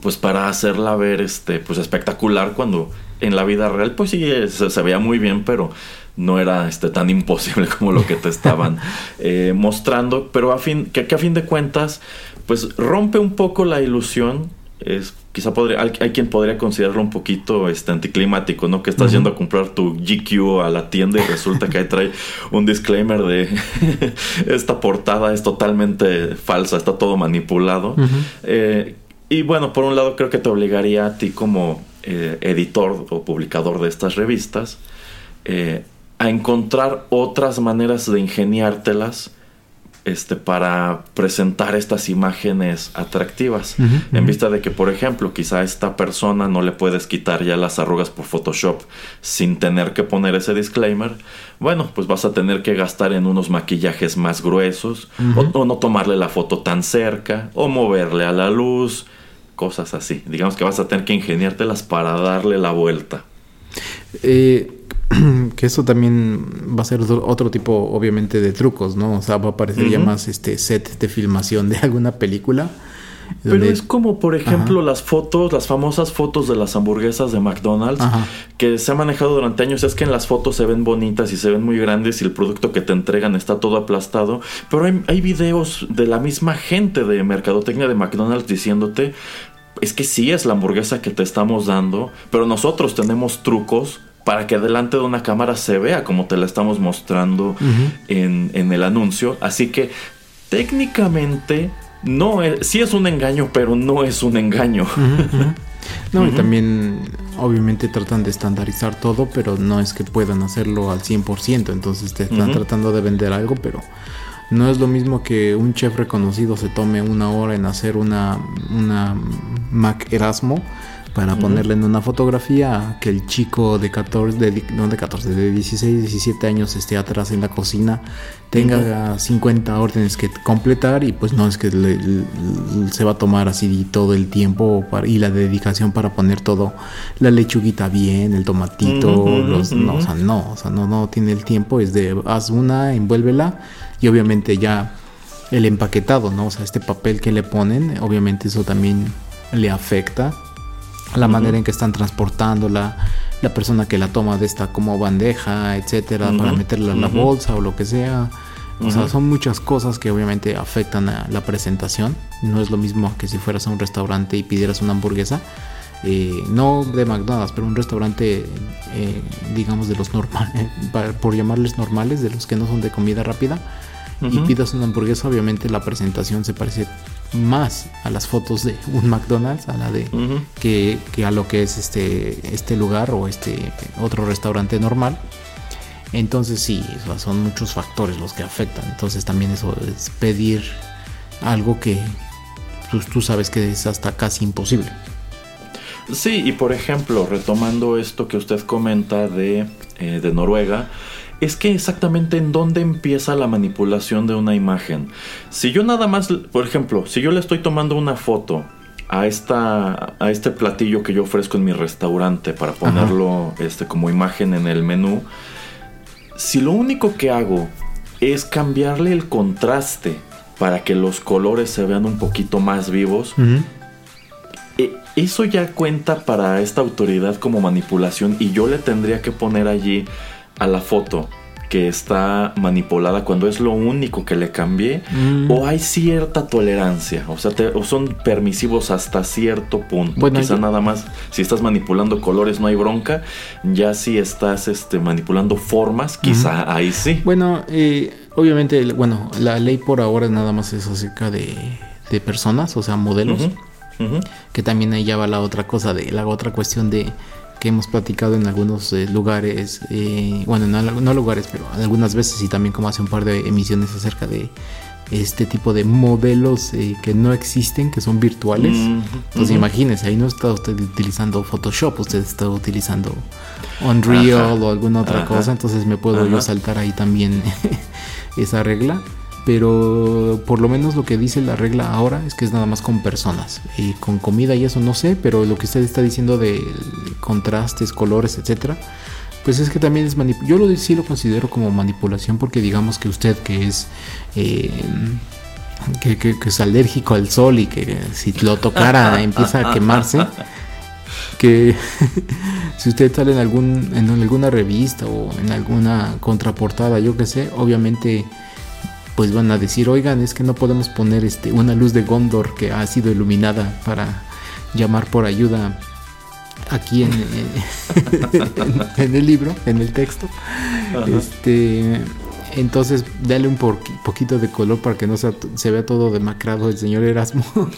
pues para hacerla ver este pues espectacular cuando en la vida real, pues sí, se, veía muy bien, pero no era este, tan imposible como lo que te estaban eh, mostrando. Pero a fin, que, a fin de cuentas, pues rompe un poco la ilusión. Es, quizá podría, hay, quien podría considerarlo un poquito este, anticlimático, ¿no? Que estás yendo a comprar tu GQ a la tienda y resulta que ahí trae un disclaimer de esta portada es totalmente falsa, está todo manipulado. Eh, y bueno, por un lado creo que te obligaría a ti como eh, editor o publicador de estas revistas, eh, a encontrar otras maneras de ingeniártelas este, para presentar estas imágenes atractivas. En vista de que, por ejemplo, quizá a esta persona no le puedes quitar ya las arrugas por Photoshop sin tener que poner ese disclaimer. Bueno, pues vas a tener que gastar en unos maquillajes más gruesos, o, no tomarle la foto tan cerca, o moverle a la luz, cosas así. Digamos que vas a tener que ingeniártelas para darle la vuelta. Eh, que eso también va a ser otro tipo, obviamente, de trucos, ¿no? O sea, va a parecer ya más este set de filmación de alguna película. Pero es como, por ejemplo, las fotos, las famosas fotos de las hamburguesas de McDonald's, que se ha manejado durante años. Es que en las fotos se ven bonitas y se ven muy grandes y el producto que te entregan está todo aplastado. Pero hay, hay videos de la misma gente de mercadotecnia de McDonald's diciéndote, es que sí es la hamburguesa que te estamos dando, pero nosotros tenemos trucos para que delante de una cámara se vea como te la estamos mostrando en, el anuncio. Así que técnicamente no es, sí es un engaño, pero no es un engaño. No, y también obviamente tratan de estandarizar todo, pero no es que puedan hacerlo al 100%, entonces te están tratando de vender algo, pero no es lo mismo que un chef reconocido se tome una hora en hacer una, una Mac Erasmo para ponerle en una fotografía que el chico de 14, de, no de 14, de 16, 17 años esté atrás en la cocina, tenga 50 órdenes que completar y pues no es que se va a tomar así todo el tiempo y la dedicación para poner todo, la lechuguita bien, el tomatito, los, no, o sea, no, o sea, no, no tiene el tiempo, es de haz una, envuélvela y obviamente ya el empaquetado, ¿no? O sea, este papel que le ponen, obviamente eso también le afecta la manera en que están transportándola, la persona que la toma de esta como bandeja, etcétera, para meterla en la bolsa o lo que sea. O sea, son muchas cosas que obviamente afectan a la presentación. No es lo mismo que si fueras a un restaurante y pidieras una hamburguesa. Eh, no de McDonald's, pero un restaurante, eh, digamos, de los normales, por llamarles normales, de los que no son de comida rápida, y pidas una hamburguesa, obviamente la presentación se parece más a las fotos de un McDonald's a la de que, a lo que es este este lugar o este otro restaurante normal. Entonces sí son muchos factores los que afectan. Entonces también eso es pedir algo que pues, tú sabes que es hasta casi imposible. Sí y por ejemplo retomando esto que usted comenta de, eh, de Noruega es que exactamente en dónde empieza la manipulación de una imagen. Si yo nada más, por ejemplo, si yo le estoy tomando una foto a esta a este platillo que yo ofrezco en mi restaurante para ponerlo este como imagen en el menú, si lo único que hago es cambiarle el contraste para que los colores se vean un poquito más vivos, e, eso ya cuenta para esta autoridad como manipulación y yo le tendría que poner allí a la foto que está manipulada cuando es lo único que le cambié mm. o hay cierta tolerancia o sea o son permisivos hasta cierto punto bueno, quizá nada más si estás manipulando colores no hay bronca ya si estás este manipulando formas quizá ahí sí. Bueno eh, obviamente bueno la ley por ahora nada más es acerca de, de personas o sea modelos que también ahí ya va la otra cosa de la otra cuestión de que hemos platicado en algunos eh, lugares, eh, bueno, no, lugares, pero algunas veces y también como hace un par de emisiones acerca de este tipo de modelos eh, que no existen, que son virtuales. Entonces imagínense, ahí no está usted utilizando Photoshop, usted está utilizando Unreal o alguna otra cosa, entonces me puedo yo saltar ahí también esa regla pero por lo menos lo que dice la regla ahora es que es nada más con personas. Y con comida y eso no sé pero lo que usted está diciendo de contrastes colores etcétera pues es que también es yo lo sí lo considero como manipulación porque digamos que usted que es eh, que, que, es alérgico al sol y que si lo tocara empieza a quemarse que si usted sale en algún en alguna revista o en alguna contraportada yo que sé obviamente pues van a decir, oigan, es que no podemos poner este, una luz de Gondor que ha sido iluminada para llamar por ayuda aquí en, en, el libro, en el texto. Este, Entonces, dale un poquito de color para que no se vea todo demacrado el señor Erasmo.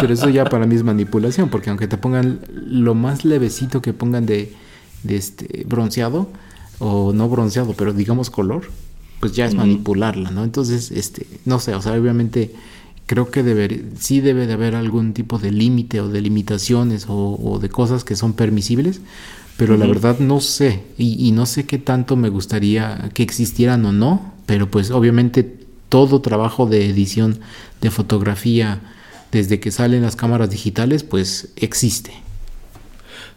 Pero eso ya para mí es manipulación, porque aunque te pongan lo más levecito que pongan de, este bronceado, o no bronceado, pero digamos color, pues ya es manipularla, ¿no? Entonces, este, no sé, o sea, obviamente creo que debe, sí debe de haber algún tipo de límite o de limitaciones o, de cosas que son permisibles, pero la verdad no sé, y, no sé qué tanto me gustaría que existieran o no, pero pues obviamente todo trabajo de edición de fotografía desde que salen las cámaras digitales, pues existe.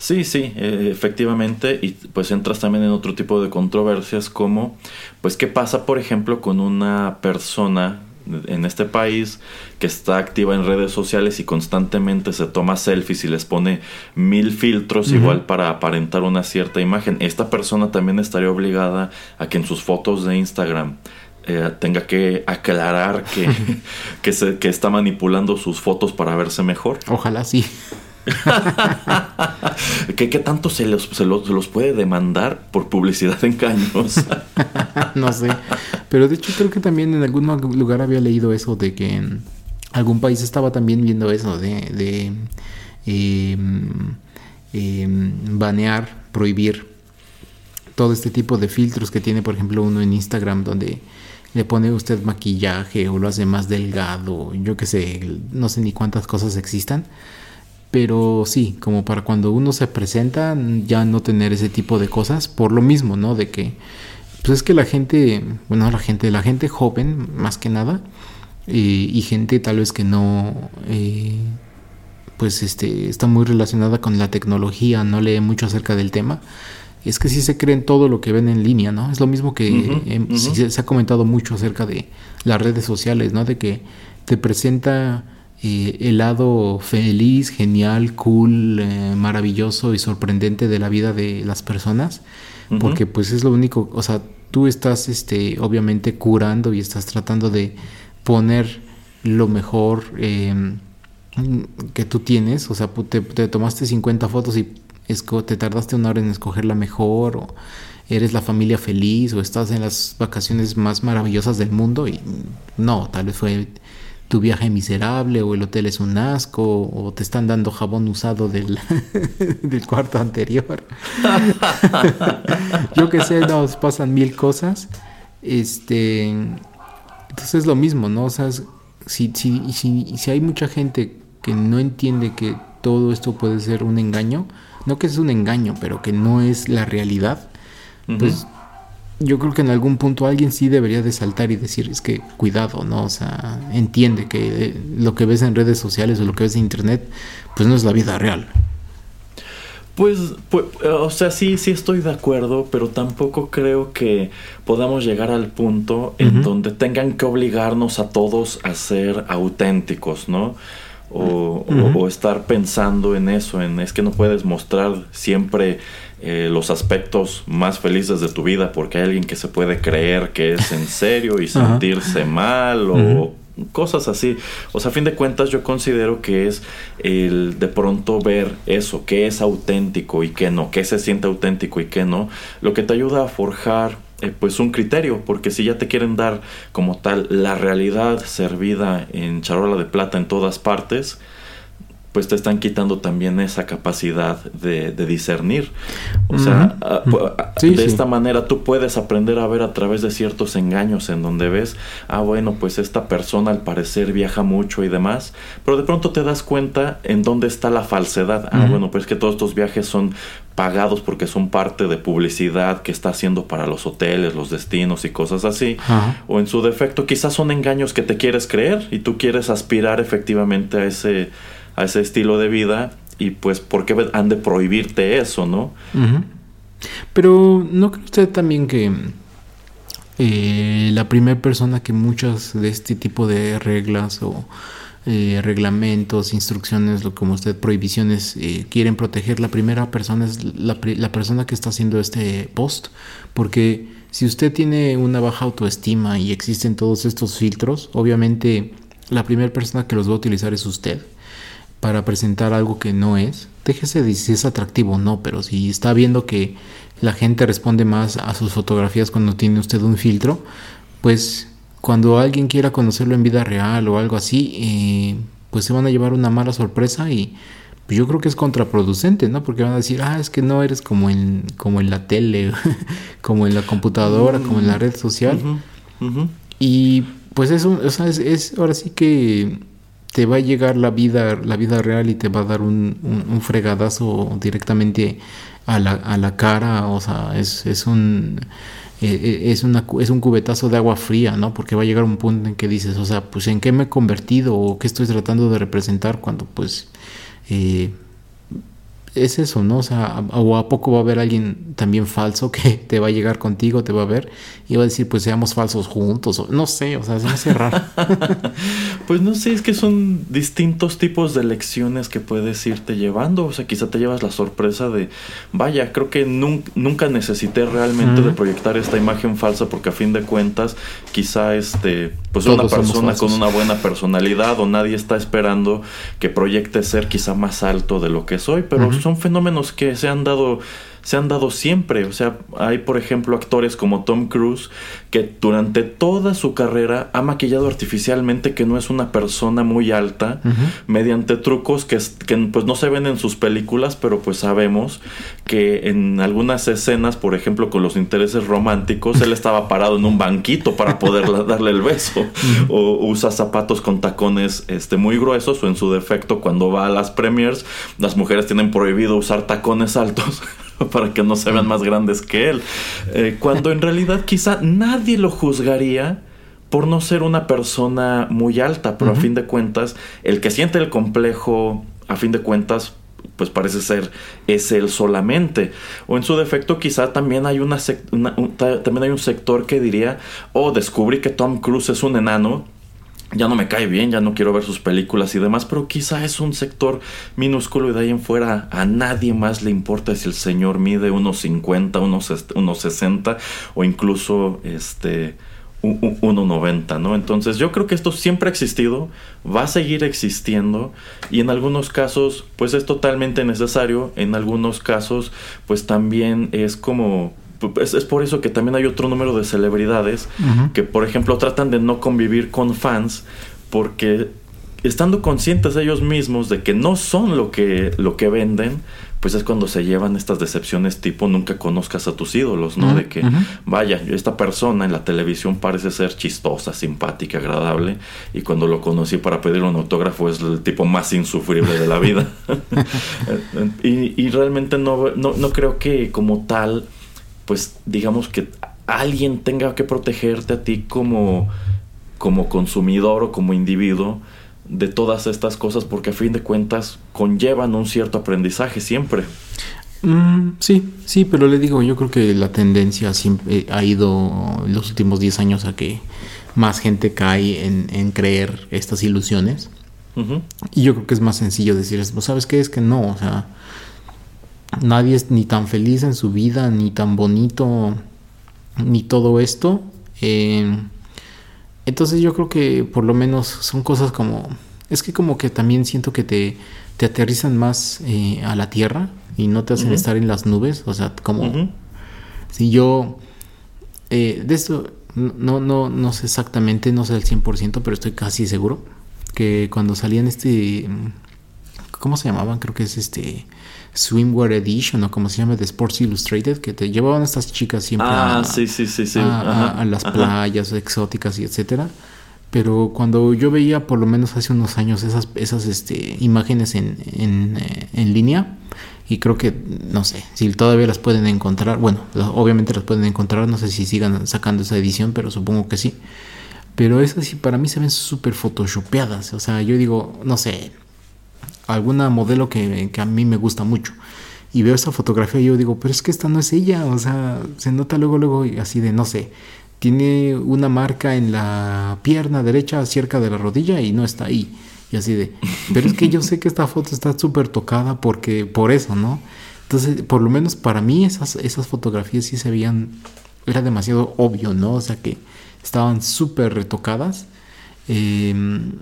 Sí, sí, eh, efectivamente, y pues entras también en otro tipo de controversias como, pues, ¿qué pasa, por ejemplo, con una persona en este país que está activa en redes sociales y constantemente se toma selfies y les pone mil filtros igual para aparentar una cierta imagen. Esta persona también estaría obligada a que en sus fotos de Instagram eh, tenga que aclarar que, que, se, que está manipulando sus fotos para verse mejor. Ojalá sí. ¿Qué, tanto se los, se, los, puede demandar por publicidad en caños? no sé. Pero de hecho creo que también en algún lugar había leído eso de que en algún país estaba también viendo eso de, de em, em, banear, prohibir todo este tipo de filtros que tiene, por ejemplo, uno en Instagram donde le pone usted maquillaje o lo hace más delgado, yo qué sé, no sé ni cuántas cosas existan pero sí, como para cuando uno se presenta, ya no tener ese tipo de cosas, por lo mismo, ¿no? De que, pues es que la gente, bueno, la gente, la gente joven, más que nada, eh, y gente tal vez que no, eh, pues este, está muy relacionada con la tecnología, no lee mucho acerca del tema, es que sí se creen todo lo que ven en línea, ¿no? Es lo mismo que se, ha comentado mucho acerca de las redes sociales, ¿no? De que te presenta eh, el lado feliz, genial, cool, eh, maravilloso y sorprendente de la vida de las personas, porque pues es lo único, o sea, tú estás este, obviamente curando y estás tratando de poner lo mejor em, que tú tienes, o sea, te, tomaste 50 fotos y te tardaste una hora en escoger la mejor, o eres la familia feliz, o estás en las vacaciones más maravillosas del mundo, y no, tal vez fue tu viaje miserable o el hotel es un asco o te están dando jabón usado del, del cuarto anterior. Yo que sé, nos pasan mil cosas. Este, entonces es lo mismo, ¿no? O sea, si, si, si, si hay mucha gente que no entiende que todo esto puede ser un engaño, no que es un engaño, pero que no es la realidad, pues yo creo que en algún punto alguien sí debería de saltar y decir, es que cuidado, ¿no? O sea, entiende que eh, lo que ves en redes sociales o lo que ves en internet, pues no es la vida real. Pues, pues, o sea, sí, sí estoy de acuerdo, pero tampoco creo que podamos llegar al punto en donde tengan que obligarnos a todos a ser auténticos, ¿no? O, o, estar pensando en eso, en es que no puedes mostrar siempre eh, los aspectos más felices de tu vida porque hay alguien que se puede creer que es en serio y sentirse mal o cosas así. O sea, a fin de cuentas yo considero que es el de pronto ver eso, qué es auténtico y qué no, qué se siente auténtico y qué no, lo que te ayuda a forjar eh, pues un criterio, porque si ya te quieren dar como tal la realidad servida en charola de plata en todas partes, pues te están quitando también esa capacidad de, discernir. O sea, ah, ah, de esta manera tú puedes aprender a ver a través de ciertos engaños en donde ves, ah, bueno, pues esta persona al parecer viaja mucho y demás, pero de pronto te das cuenta en dónde está la falsedad. Ah, bueno, pues que todos estos viajes son pagados porque son parte de publicidad que está haciendo para los hoteles, los destinos y cosas así. O en su defecto, quizás son engaños que te quieres creer y tú quieres aspirar efectivamente a ese a ese estilo de vida y pues ¿por qué han de prohibirte eso, no? Pero ¿no cree usted también que eh, la primera persona que muchas de este tipo de reglas o eh, reglamentos, instrucciones, lo como usted, prohibiciones, eh, quieren proteger, la primera persona es la, la, persona que está haciendo este post, porque si usted tiene una baja autoestima y existen todos estos filtros, obviamente la primera persona que los va a utilizar es usted para presentar algo que no es, déjese de si es atractivo o no, pero si está viendo que la gente responde más a sus fotografías cuando tiene usted un filtro, pues cuando alguien quiera conocerlo en vida real o algo así, eh, pues se van a llevar una mala sorpresa y pues yo creo que es contraproducente, ¿no? Porque van a decir, ah, es que no eres como en, como en la tele, como en la computadora, como en la red social. Y pues eso, o sea, es, ahora sí que te va a llegar la vida, la vida real y te va a dar un, un, fregadazo directamente a la, a la, cara, o sea, es, es un eh, eh, es, es un cubetazo de agua fría, ¿no? Porque va a llegar un punto en que dices, o sea, pues en qué me he convertido o qué estoy tratando de representar cuando pues eh, es eso, ¿no? O sea, o a poco va a haber alguien también falso que te va a llegar contigo, te va a ver y va a decir, pues seamos falsos juntos, o no sé, o sea, se me hace raro. pues no sé, es que son distintos tipos de lecciones que puedes irte llevando, o sea, quizá te llevas la sorpresa de, vaya, creo que nunca, necesité realmente de proyectar esta imagen falsa porque a fin de cuentas, quizá este, pues una persona con una buena personalidad o nadie está esperando que proyecte ser quizá más alto de lo que soy, pero son fenómenos que se han dado se han dado siempre. O sea, hay por ejemplo actores como Tom Cruise que durante toda su carrera ha maquillado artificialmente que no es una persona muy alta mediante trucos que, que, pues no se ven en sus películas, pero pues sabemos que en algunas escenas, por ejemplo con los intereses románticos, él estaba parado en un banquito para poder darle el beso. O usa zapatos con tacones este, muy gruesos o en su defecto cuando va a las premiers las mujeres tienen prohibido usar tacones altos para que no se vean más grandes que él. Eh, cuando en realidad quizá nadie lo juzgaría por no ser una persona muy alta, pero a fin de cuentas, el que siente el complejo, a fin de cuentas, pues parece ser es él solamente. O en su defecto quizá también hay, una, también hay un sector que diría, oh, descubrí que Tom Cruise es un enano ya no me cae bien, ya no quiero ver sus películas y demás, pero quizá es un sector minúsculo y de ahí en fuera a nadie más le importa si el señor mide unos 50, unos, unos 60 o incluso este 1.90, ¿no? Entonces yo creo que esto siempre ha existido, va a seguir existiendo y en algunos casos pues es totalmente necesario, en algunos casos pues también es como es, por eso que también hay otro número de celebridades que, por ejemplo, tratan de no convivir con fans porque estando conscientes ellos mismos de que no son lo que, lo que venden, pues es cuando se llevan estas decepciones tipo nunca conozcas a tus ídolos, ¿no? De que, vaya, esta persona en la televisión parece ser chistosa, simpática, agradable, y cuando lo conocí para pedir un autógrafo es el tipo más insufrible de la vida. y, y, realmente no, no, no creo que como tal pues digamos que alguien tenga que protegerte a ti como, como consumidor o como individuo de todas estas cosas porque a fin de cuentas conllevan un cierto aprendizaje siempre. Mm, sí, sí, pero le digo, yo creo que la tendencia siempre ha ido en los últimos 10 años a que más gente cae en, creer estas ilusiones. Y yo creo que es más sencillo decirles, pues sabes qué es que no, o sea, nadie es ni tan feliz en su vida, ni tan bonito, ni todo esto. Eh, entonces yo creo que por lo menos son cosas como... Es que como que también siento que te, te aterrizan más eh, a la tierra y no te hacen estar en las nubes. O sea, como... Si yo... Eh, de esto no, no, no sé exactamente, no sé al 100%, pero estoy casi seguro que cuando salían este... ¿Cómo se llamaban? Creo que es este Swimwear Edition o como se llama de Sports Illustrated que te llevaban estas chicas siempre ah, a, sí, sí, sí, a, las playas exóticas y etcétera. Pero cuando yo veía por lo menos hace unos años esas, esas este, imágenes en, en, eh, en, línea y creo que no sé si todavía las pueden encontrar bueno obviamente las pueden encontrar no sé si sigan sacando esa edición pero supongo que sí. Pero esas sí para mí se ven súper photoshopeadas o sea yo digo no sé alguna modelo que, a mí me gusta mucho. Y veo esa fotografía y yo digo, pero es que esta no es ella. O sea, se nota luego, luego así de, no sé, tiene una marca en la pierna derecha cerca de la rodilla y no está ahí. Y así de, pero es que yo sé que esta foto está súper tocada porque, por eso, ¿no? Entonces, por lo menos para mí esas, esas fotografías sí se veían, era demasiado obvio, ¿no? O sea que estaban súper retocadas. Em,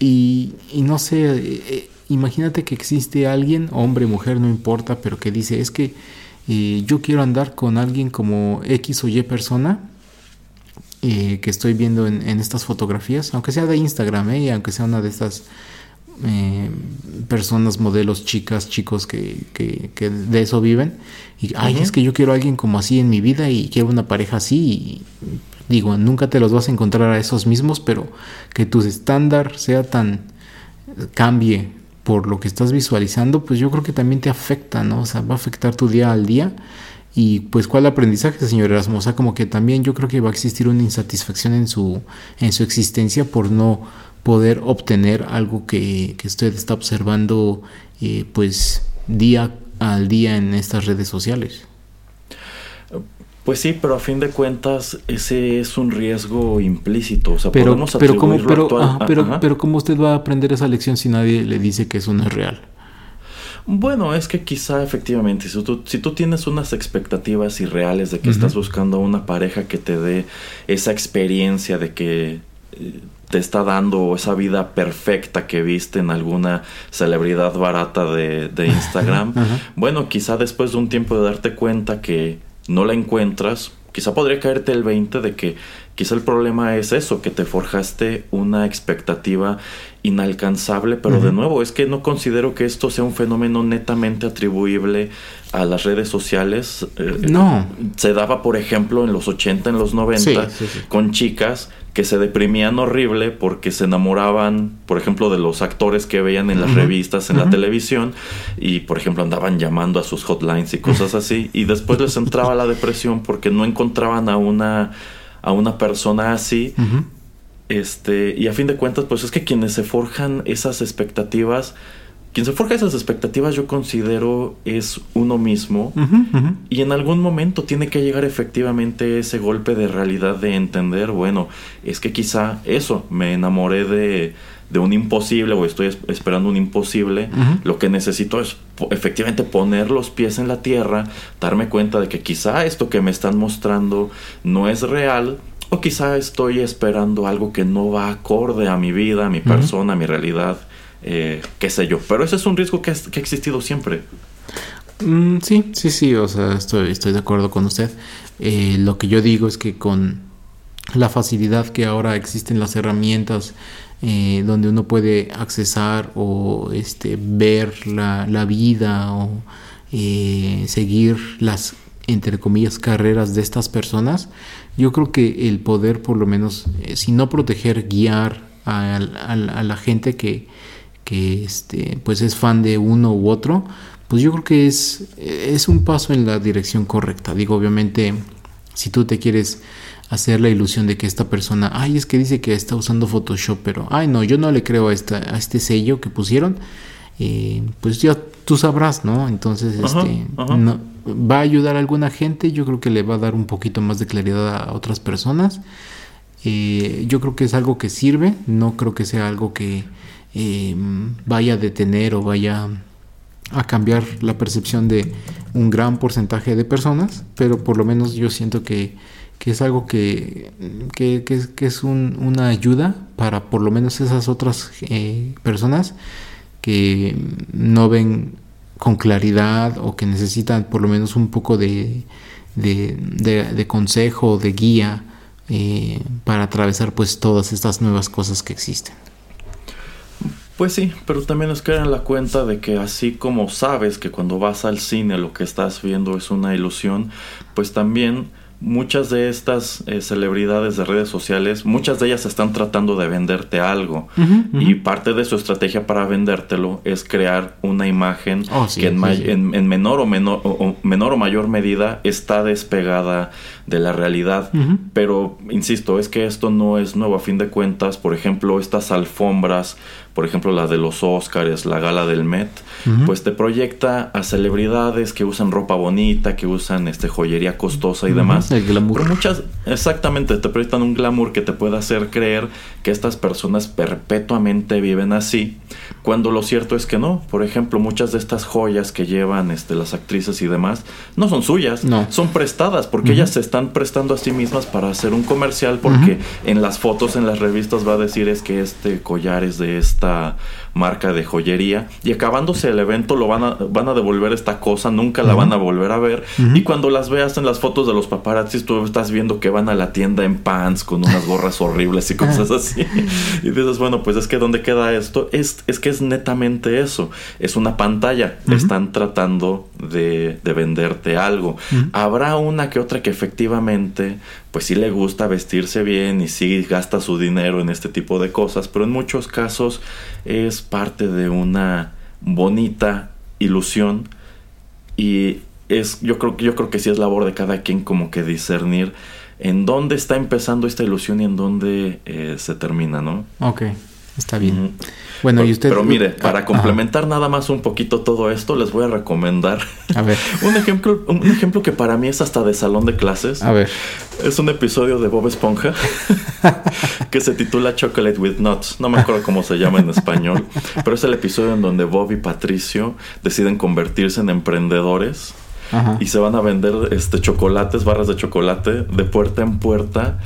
y, y, no sé, eh, imagínate que existe alguien, hombre, mujer, no importa, pero que dice, es que eh, yo quiero andar con alguien como X o Y persona eh, que estoy viendo en, estas fotografías, aunque sea de Instagram, eh, aunque sea una de estas personas, modelos, chicas, chicos que, que, de eso viven. Y, ay, es que yo quiero a alguien como así en mi vida y quiero una pareja así. Y, digo, nunca te los vas a encontrar a esos mismos, pero que tu estándar sea tan cambie por lo que estás visualizando, pues yo creo que también te afecta, ¿no? O sea, va a afectar tu día al día. Y pues, ¿cuál aprendizaje, señor Erasmo? O sea, como que también yo creo que va a existir una insatisfacción en su, en su existencia por no poder obtener algo que, que usted está observando, eh, pues, día al día en estas redes sociales. Pues sí, pero a fin de cuentas ese es un riesgo implícito. O sea, pero, podemos pero, ¿cómo, pero, pero, pero ¿cómo usted va a aprender esa lección si nadie le dice que eso no es real? Bueno, es que quizá efectivamente, si tú, si tú tienes unas expectativas irreales de que estás buscando una pareja que te dé esa experiencia de que eh, te está dando esa vida perfecta que viste en alguna celebridad barata de, de Instagram, bueno, quizá después de un tiempo de darte cuenta que no la encuentras, quizá podría caerte el 20 de que quizá el problema es eso, que te forjaste una expectativa inalcanzable, pero de nuevo, es que no considero que esto sea un fenómeno netamente atribuible a las redes sociales. Eh, no. Se daba, por ejemplo, en los 80, en los 90, con chicas que se deprimían horrible porque se enamoraban, por ejemplo, de los actores que veían en las revistas, en la televisión, y por ejemplo andaban llamando a sus hotlines y cosas así, y después les entraba la depresión porque no encontraban a una, a una persona así. Este, y a fin de cuentas, pues es que quienes se forjan esas expectativas, quien se forja esas expectativas yo considero es uno mismo. Y en algún momento tiene que llegar efectivamente ese golpe de realidad de entender, bueno, es que quizá eso, me enamoré de, de un imposible o estoy esperando un imposible, lo que necesito es efectivamente poner los pies en la tierra, darme cuenta de que quizá esto que me están mostrando no es real, o quizá estoy esperando algo que no va acorde a mi vida, a mi persona, a mi realidad eh, qué sé yo. Pero ese es un riesgo que, ha existido siempre. Mm, sí, sí, sí, o sea, estoy, de acuerdo con usted. Eh, lo que yo digo es que con la facilidad que ahora existen las herramientas eh, donde uno puede accesar o este, ver la, la vida o seguir las entre comillas carreras de estas personas yo creo que el poder por lo menos si no proteger guiar a la gente que, que este, pues es fan de uno u otro, pues yo creo que es, es un paso en la dirección correcta. Digo, obviamente, si tú te quieres hacer la ilusión de que esta persona, ay, es que dice que está usando Photoshop, pero, ay, no, yo no le creo a, esta, a este sello que pusieron, eh, pues ya tú sabrás, ¿no? Entonces, este, No, va a ayudar a alguna gente, yo creo que le va a dar un poquito más de claridad a otras personas. Eh, yo creo que es algo que sirve, no creo que sea algo que eh, vaya a detener o vaya a cambiar la percepción de un gran porcentaje de personas, pero por lo menos yo siento que, es algo que, que, es una ayuda para por lo menos esas otras eh, personas que no ven con claridad o que necesitan por lo menos un poco de, de, consejo, de guía eh, para atravesar pues todas estas nuevas cosas que existen. Pues sí, pero también es caer en la cuenta de que así como sabes que cuando vas al cine lo que estás viendo es una ilusión, pues también muchas de estas eh, celebridades de redes sociales, muchas de ellas están tratando de venderte algo. Y parte de su estrategia para vendértelo es crear una imagen oh, que en, menor, o menor, o, menor o mayor medida está despegada de la realidad. Pero, insisto, es que esto no es nuevo. A fin de cuentas, por ejemplo, estas alfombras por ejemplo la de los Oscars, la gala del Met, pues te proyecta a celebridades que usan ropa bonita, que usan este joyería costosa y demás. El glamour. Pero muchas, exactamente, te proyectan un glamour que te puede hacer creer que estas personas perpetuamente viven así, cuando lo cierto es que no. Por ejemplo, muchas de estas joyas que llevan este, las actrices y demás no son suyas, no. son prestadas porque ellas se están están prestando a sí mismas para hacer un comercial porque en las fotos en las revistas va a decir es que este collar es de esta marca de joyería. Y acabándose el evento lo van a, van a devolver esta cosa, nunca la van a volver a ver. Y cuando las veas en las fotos de los paparazzis tú estás viendo que van a la tienda en pants con unas gorras horribles y cosas así. Y dices bueno pues es que donde queda esto es, es que es netamente eso, es una pantalla, están tratando de, de venderte algo. Habrá una que otra que efectivamente pues sí le gusta vestirse bien y sí gasta su dinero en este tipo de cosas, pero en muchos casos es parte de una bonita ilusión y es yo creo que yo creo que sí es labor de cada quien como que discernir en dónde está empezando esta ilusión y en dónde eh, se termina, ¿no? Ok, está bien. Bueno, y usted. Pero mire, para complementar nada más un poquito todo esto, les voy a recomendar. A ver. un ejemplo, un ejemplo que para mí es hasta de salón de clases. A ver. Es un episodio de Bob Esponja que se titula Chocolate with Nuts. No me acuerdo cómo se llama en español, pero es el episodio en donde Bob y Patricio deciden convertirse en emprendedores. y se van a vender este chocolates, barras de chocolate de puerta en puerta,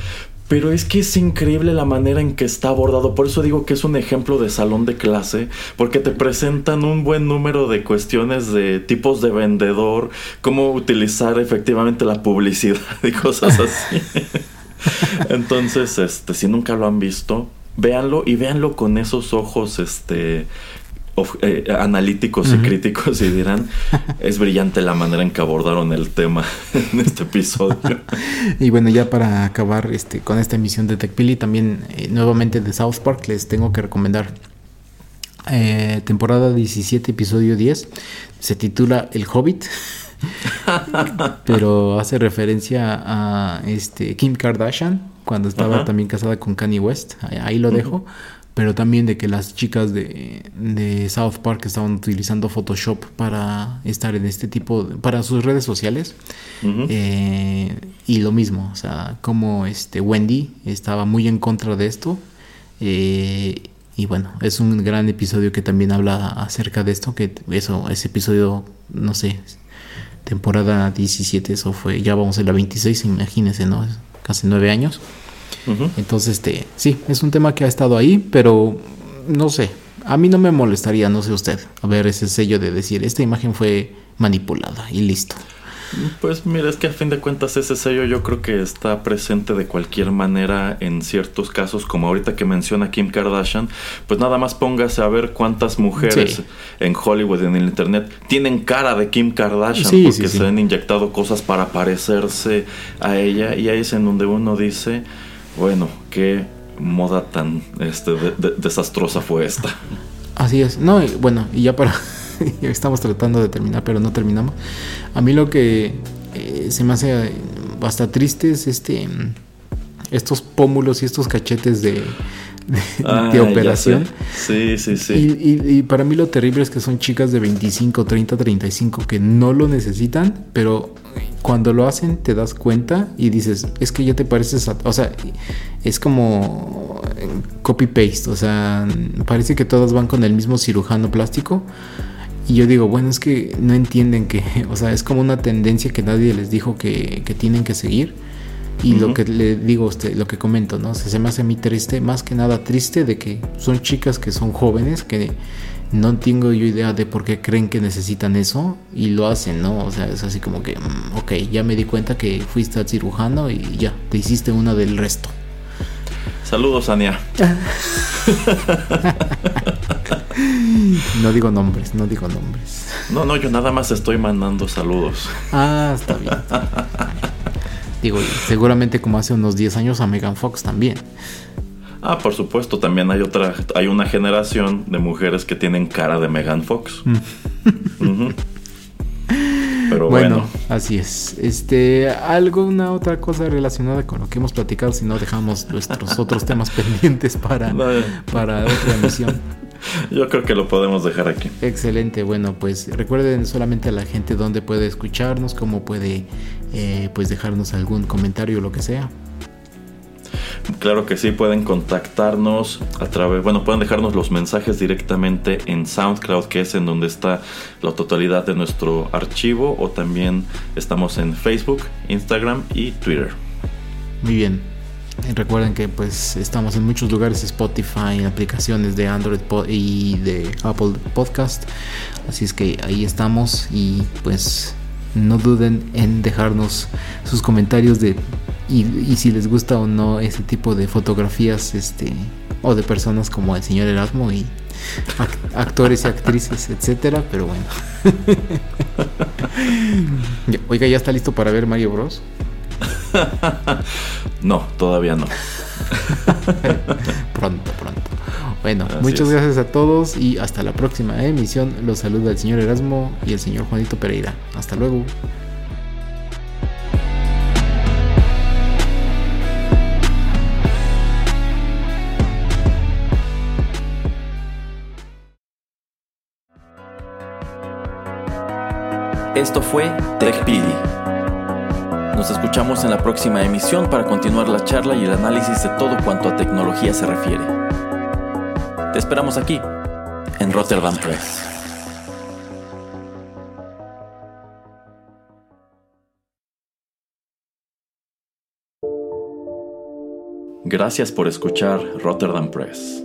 pero es que es increíble la manera en que está abordado. Por eso digo que es un ejemplo de salón de clase, porque te presentan un buen número de cuestiones de tipos de vendedor, cómo utilizar efectivamente la publicidad y cosas así. Entonces, este, si nunca lo han visto, véanlo y véanlo con esos ojos, este, eh, analíticos y críticos y dirán, es brillante la manera en que abordaron el tema en este episodio. y bueno, ya para acabar este, con esta emisión de TechPili, también eh, nuevamente de South Park les tengo que recomendar eh, temporada 17, episodio 10. Se titula El Hobbit. pero hace referencia a este Kim Kardashian cuando estaba también casada con Kanye West. Ahí, lo dejo pero también de que las chicas de, de, South Park estaban utilizando Photoshop para estar en este tipo, para sus redes sociales. Eh, y lo mismo, o sea, como este Wendy estaba muy en contra de esto. Eh, y bueno, es un gran episodio que también habla acerca de esto, que eso, ese episodio, no sé, temporada 17, eso fue, ya vamos a la 26, imagínense, ¿no? Casi nueve años. Entonces, este, sí, es un tema que ha estado ahí, pero no sé, a mí no me molestaría, no sé usted, a ver ese sello de decir, esta imagen fue manipulada y listo. Pues mira, es que a fin de cuentas ese sello yo creo que está presente de cualquier manera en ciertos casos, como ahorita que menciona Kim Kardashian, pues nada más póngase a ver cuántas mujeres en Hollywood, en el Internet, tienen cara de Kim Kardashian porque se han inyectado cosas para parecerse a ella y ahí es en donde uno dice, bueno, qué moda tan este, desastrosa fue esta. Así es. No, bueno, y ya para. estamos tratando de terminar, pero no terminamos. A mí lo que eh, se me hace bastante triste es este. Estos pómulos y estos cachetes de, de, operación. Sí, sí, sí. Y, y, para mí lo terrible es que son chicas de 25, 30, 35 que no lo necesitan, pero cuando lo hacen te das cuenta y dices, es que ya te pareces a... O sea, es como copy-paste, o sea, parece que todas van con el mismo cirujano plástico. Y yo digo, bueno, es que no entienden que, o sea, es como una tendencia que nadie les dijo que, que tienen que seguir. Y lo que le digo a usted, lo que comento, ¿no? Se, se me hace a mí triste, más que nada triste de que son chicas que son jóvenes, que no tengo yo idea de por qué creen que necesitan eso y lo hacen, ¿no? O sea, es así como que, mm, ok, ya me di cuenta que fuiste al cirujano y ya, te hiciste una del resto. Saludos, Ania. no digo nombres, no digo nombres. No, no, yo nada más estoy mandando saludos. Ah, está bien. Digo, seguramente como hace unos 10 años a Megan Fox también. Ah, por supuesto, también hay otra, hay una generación de mujeres que tienen cara de Megan Fox. Mm. Pero bueno, así es. Este, alguna otra cosa relacionada con lo que hemos platicado, si no dejamos nuestros otros temas pendientes para, para otra emisión. Yo creo que lo podemos dejar aquí. Excelente, bueno, pues recuerden solamente a la gente dónde puede escucharnos, cómo puede eh, pues dejarnos algún comentario o lo que sea. Claro que sí, pueden contactarnos a través, bueno, pueden dejarnos los mensajes directamente en SoundCloud, que es en donde está la totalidad de nuestro archivo, o también estamos en Facebook, Instagram y Twitter. Muy bien. Recuerden que pues estamos en muchos lugares, Spotify, aplicaciones de Android y de Apple Podcast. Así es que ahí estamos y pues no duden en dejarnos sus comentarios de y, si les gusta o no ese tipo de fotografías este o de personas como el señor Erasmo y actores y actrices, etcétera, pero bueno. Oiga, ¿ya está listo para ver Mario Bros? no, todavía no. pronto, pronto. Bueno, muchas gracias a todos y hasta la próxima emisión. Los saluda el señor Erasmo y el señor Juanito Pereira. Hasta luego. Esto fue TechPili. Nos escuchamos en la próxima emisión para continuar la charla y el análisis de todo cuanto a tecnología se refiere. Te esperamos aquí, en Rotterdam Press. Gracias por escuchar Rotterdam Press.